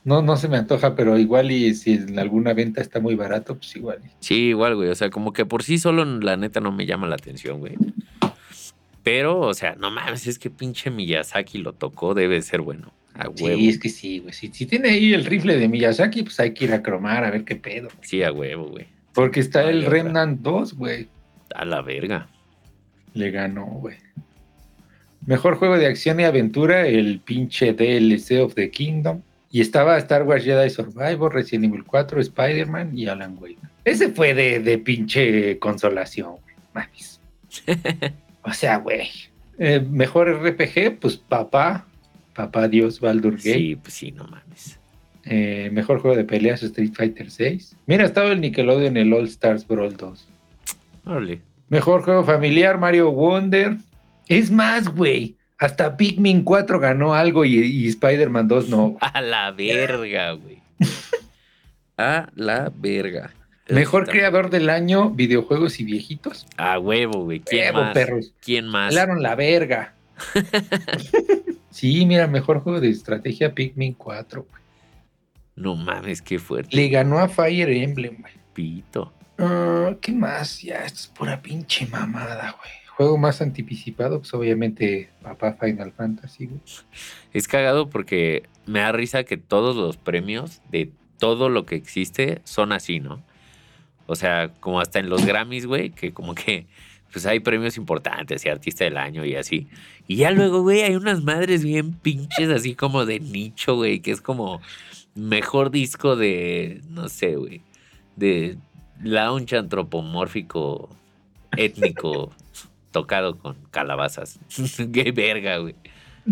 No, no se me antoja, pero igual y si en alguna venta está muy barato, pues igual. Sí, igual, güey. O sea, como que por sí solo la neta no me llama la atención, güey. Pero, o sea, no mames, es que pinche Miyazaki lo tocó, debe ser bueno. A huevo. Sí, es que sí, güey. Si, tiene ahí el rifle de Miyazaki, pues hay que ir a cromar a ver qué pedo. Sí, a huevo, güey. Porque está el Remnant 2, güey. A la verga. Le ganó, güey. Mejor juego de acción y aventura, el pinche DLC of the Kingdom. Y estaba Star Wars Jedi Survivor, Resident Evil 4, Spider-Man y Alan Wake. Ese fue de, de pinche consolación, güey. Mames. <laughs> o sea, güey. Eh, mejor RPG, pues papá, Papá Dios Baldur Gate. Sí, pues sí, no mames. Eh, mejor juego de peleas Street Fighter 6. Mira, estaba el Nickelodeon en el All Stars Brawl 2. Órale. Mejor juego familiar Mario Wonder. Es más, güey. Hasta Pikmin 4 ganó algo y, Spider-Man 2 no. <laughs> A la verga, güey. <laughs> A la verga. Mejor creador del año, videojuegos y viejitos. A huevo, güey. ¿Quién más? perros. ¿Quién más? Hablaron la verga. <laughs> Sí, mira, mejor juego de estrategia Pikmin 4, güey. No mames, qué fuerte. Le ganó a Fire Emblem, güey. Pito. Ah, ¿Qué más? Ya, esto es pura pinche mamada, güey. Juego más anticipado, pues obviamente papá Final Fantasy, güey. Es cagado porque me da risa que todos los premios de todo lo que existe son así, ¿no? O sea, como hasta en los Grammys, güey, que como que pues hay premios importantes y artista del año y así. Y ya luego, güey, hay unas madres bien pinches, así como de nicho, güey, que es como mejor disco de, no sé, güey, de lounge antropomórfico étnico <laughs> tocado con calabazas. <laughs> Qué verga, güey.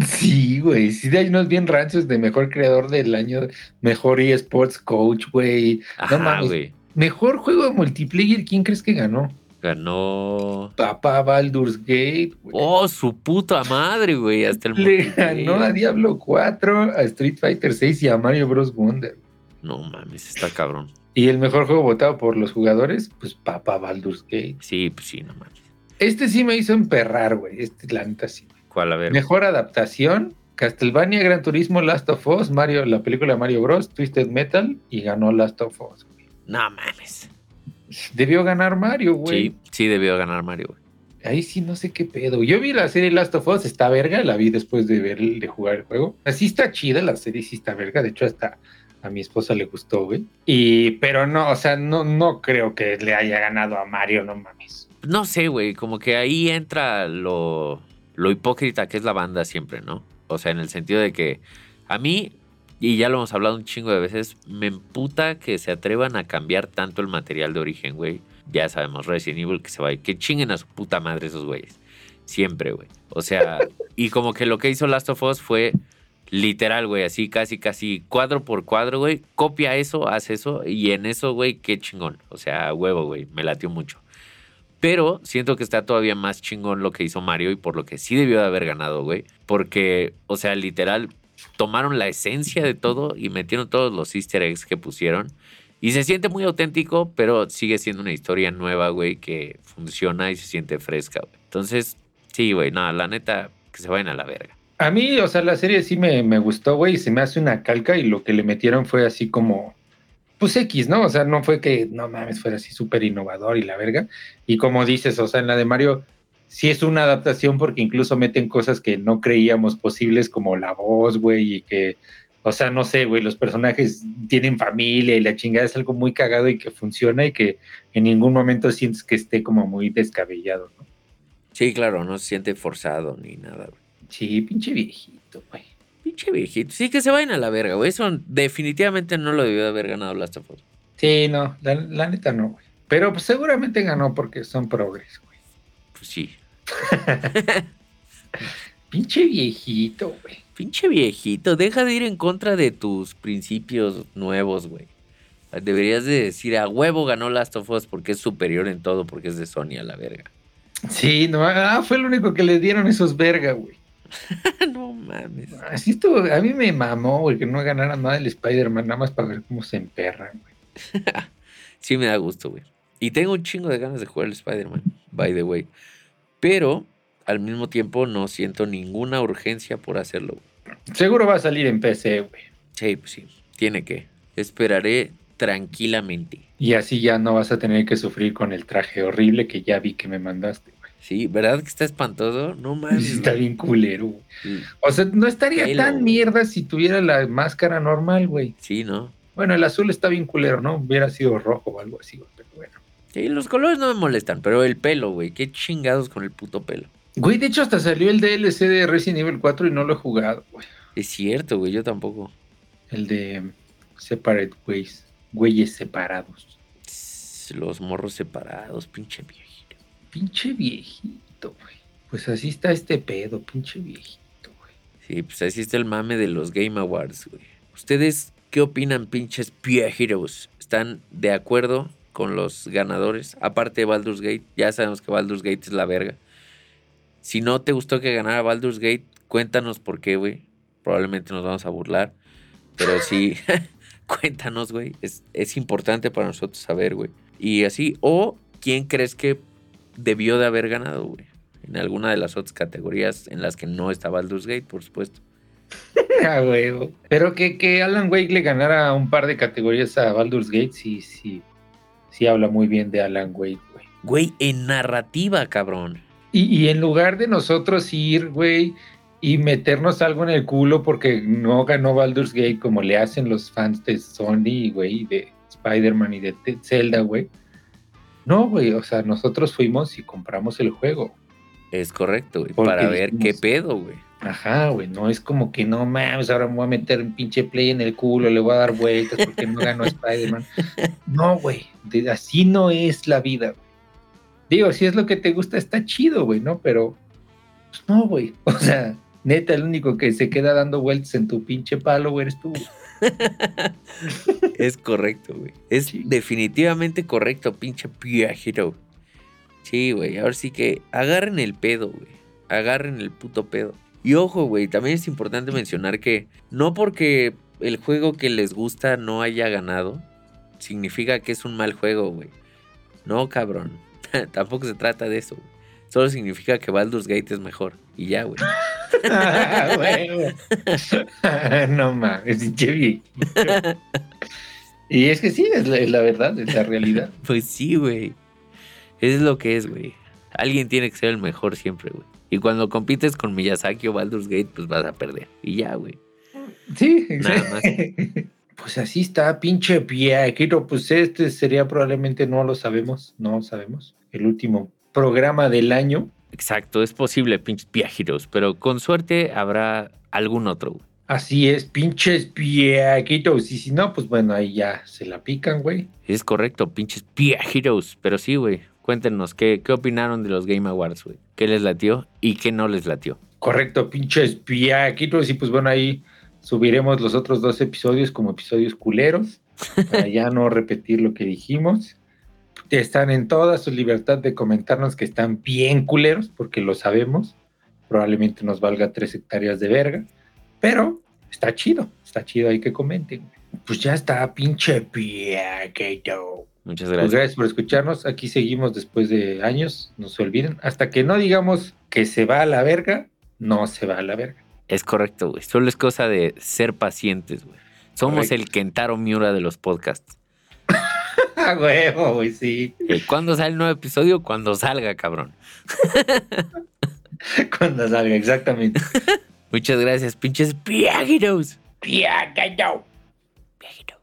Sí, güey. Sí, hay unos bien rancios de mejor creador del año, mejor eSports coach, güey. No güey. Mejor juego de multiplayer, ¿quién crees que ganó? Ganó. Papá Baldur's Gate. Oh, su puta madre, güey. Hasta el <laughs> Le ganó a Diablo 4, a Street Fighter 6 y a Mario Bros. Wonder. No mames, está cabrón. Y el mejor juego votado por los jugadores, pues Papá Baldur's Gate. Sí, pues sí, no mames. Este sí me hizo emperrar, güey. Este, la neta sí. ¿Cuál? A ver. Mejor adaptación. Castlevania, Gran Turismo, Last of Us, Mario, la película Mario Bros, Twisted Metal y ganó Last of Us. Güey. No mames. Debió ganar Mario, güey. Sí, sí debió ganar Mario, güey. Ahí sí no sé qué pedo. Yo vi la serie Last of Us, está verga, la vi después de ver de jugar el juego. Así está chida la serie, sí está verga. De hecho, hasta a mi esposa le gustó, güey. Y, pero no, o sea, no, no creo que le haya ganado a Mario, no mames. No sé, güey, como que ahí entra lo, lo hipócrita que es la banda siempre, ¿no? O sea, en el sentido de que a mí y ya lo hemos hablado un chingo de veces, me emputa que se atrevan a cambiar tanto el material de origen, güey. Ya sabemos, Resident Evil que se va, que chinguen a su puta madre esos güeyes. Siempre, güey. O sea, <laughs> y como que lo que hizo Last of Us fue literal, güey, así casi, casi cuadro por cuadro, güey. Copia eso, haz eso, y en eso, güey, qué chingón. O sea, huevo, güey, me latió mucho. Pero siento que está todavía más chingón lo que hizo Mario y por lo que sí debió de haber ganado, güey. Porque, o sea, literal, tomaron la esencia de todo y metieron todos los easter eggs que pusieron. Y se siente muy auténtico, pero sigue siendo una historia nueva, güey, que funciona y se siente fresca, güey. Entonces, Sí, güey, no, la neta, que se vayan a la verga. A mí, o sea, la serie sí me, me gustó, güey, y se me hace una calca y lo que le metieron fue así como, pues X, ¿no? O sea, no fue que, no mames, fuera así súper innovador y la verga. Y como dices, o sea, en la de Mario sí es una adaptación porque incluso meten cosas que no creíamos posibles como la voz, güey, y que, o sea, no sé, güey, los personajes tienen familia y la chingada es algo muy cagado y que funciona y que en ningún momento sientes que esté como muy descabellado, ¿no? Sí, claro, no se siente forzado ni nada, güey. Sí, pinche viejito, güey. Pinche viejito. Sí, que se vayan a la verga, güey. Eso definitivamente no lo debió de haber ganado Last of Us. Sí, no, la, la neta no, güey. Pero pues, seguramente ganó porque son progres, güey. Pues sí. <laughs> Pinche viejito, güey. Pinche viejito, deja de ir en contra de tus principios nuevos, güey. Deberías de decir a huevo ganó Last of Us porque es superior en todo, porque es de Sony a la verga. Sí, no, ah, fue el único que le dieron esos verga, güey. <laughs> no mames. Así estuvo, a mí me mamó, güey, que no ganara nada el Spider-Man, nada más para ver cómo se emperran, güey. <laughs> sí me da gusto, güey. Y tengo un chingo de ganas de jugar el Spider-Man, by the way. Pero al mismo tiempo no siento ninguna urgencia por hacerlo. Seguro va a salir en PC, güey. Sí, pues sí, tiene que. Esperaré tranquilamente. Y así ya no vas a tener que sufrir con el traje horrible que ya vi que me mandaste. Sí, ¿verdad que está espantoso? No mames. Está bien culero, güey. Sí. O sea, no estaría Halo, tan güey. mierda si tuviera la máscara normal, güey. Sí, ¿no? Bueno, el azul está bien culero, ¿no? Hubiera sido rojo o algo así, güey, pero bueno. Sí, los colores no me molestan, pero el pelo, güey. Qué chingados con el puto pelo. Güey, de hecho hasta salió el DLC de Resident Evil 4 y no lo he jugado, güey. Es cierto, güey, yo tampoco. El de Separate Ways, güeyes separados. Los morros separados, pinche viejito. Pinche viejito, güey. Pues así está este pedo, pinche viejito, güey. Sí, pues así está el mame de los Game Awards, güey. ¿Ustedes qué opinan, pinches viejitos? ¿Están de acuerdo con los ganadores? Aparte de Baldur's Gate, ya sabemos que Baldur's Gate es la verga. Si no te gustó que ganara Baldur's Gate, cuéntanos por qué, güey. Probablemente nos vamos a burlar. Pero sí, <laughs> cuéntanos, güey. Es, es importante para nosotros saber, güey. Y así, o quién crees que debió de haber ganado, güey. En alguna de las otras categorías en las que no está Baldur's Gate, por supuesto. <laughs> Ah, huevo. Pero que, que Alan Wake le ganara un par de categorías a Baldur's Gate, sí, sí. Sí habla muy bien de Alan Wake, güey. Güey, en narrativa, cabrón. Y, y en lugar de nosotros ir, güey, y meternos algo en el culo porque no ganó Baldur's Gate como le hacen los fans de Sony, güey, de Spider-Man y de Zelda, güey. No, güey, o sea, nosotros fuimos y compramos el juego. Es correcto, güey. Porque Para ver qué pedo, güey. Ajá, güey, no es como que no mames, ahora me voy a meter un pinche play en el culo, le voy a dar vueltas porque no ganó Spider-Man. <laughs> No, güey, así no es la vida. güey. Digo, si es lo que te gusta, está chido, güey, ¿no? Pero, pues no, güey. <laughs> O sea, neta, el único que se queda dando vueltas en tu pinche palo, güey, eres tú. Es correcto, güey. Es Sí. definitivamente correcto, pinche viejito. Sí, güey. Ahora sí que agarren el pedo, güey. Agarren el puto pedo. Y ojo, güey, también es importante mencionar que no porque el juego que les gusta no haya ganado, significa que es un mal juego, güey. No, cabrón. <laughs> Tampoco se trata de eso. Solo significa que Baldur's Gate es mejor. Y ya, güey. Ah, güey. <laughs> no mames. <laughs> Y es que sí, es la, es la verdad, es la realidad. <laughs> Pues sí, güey. Es lo que es, güey. Alguien tiene que ser el mejor siempre, güey. Y cuando compites con Miyazaki o Baldur's Gate, pues vas a perder. Y ya, güey. Sí, Nada más. Pues así está, pinche viejito. Pues este sería probablemente, no lo sabemos, no sabemos, el último programa del año. Exacto, es posible, pinches viajeros. Pero con suerte habrá algún otro. Así es, pinches viejitos. Y si no, pues bueno, ahí ya se la pican, güey. Es correcto, pinches viajeros. Pero sí, güey. Cuéntenos, ¿qué, ¿qué opinaron de los Game Awards, güey? ¿Qué les latió y qué no les latió? Correcto, pinches viejitos. Y pues bueno, ahí subiremos los otros dos episodios como episodios culeros, para ya no repetir lo que dijimos. Están en toda su libertad de comentarnos que están bien culeros, porque lo sabemos. Probablemente nos valga tres hectáreas de verga, pero está chido, está chido, hay que comenten. Pues ya está, pinche piaqueto. Muchas Pues gracias. gracias por escucharnos. Aquí seguimos después de años. No se olviden. Hasta que no digamos que se va a la verga, no se va a la verga. Es correcto, güey. Solo es cosa de ser pacientes, güey. Somos Correcto. el Kentaro Miura de los podcasts. <laughs> A huevo, güey, sí. ¿Cuándo sale el nuevo episodio? Cuando salga, cabrón. <laughs> Cuando salga, exactamente. <laughs> Muchas gracias, pinches piagitos. Piaqueto. Piagitos.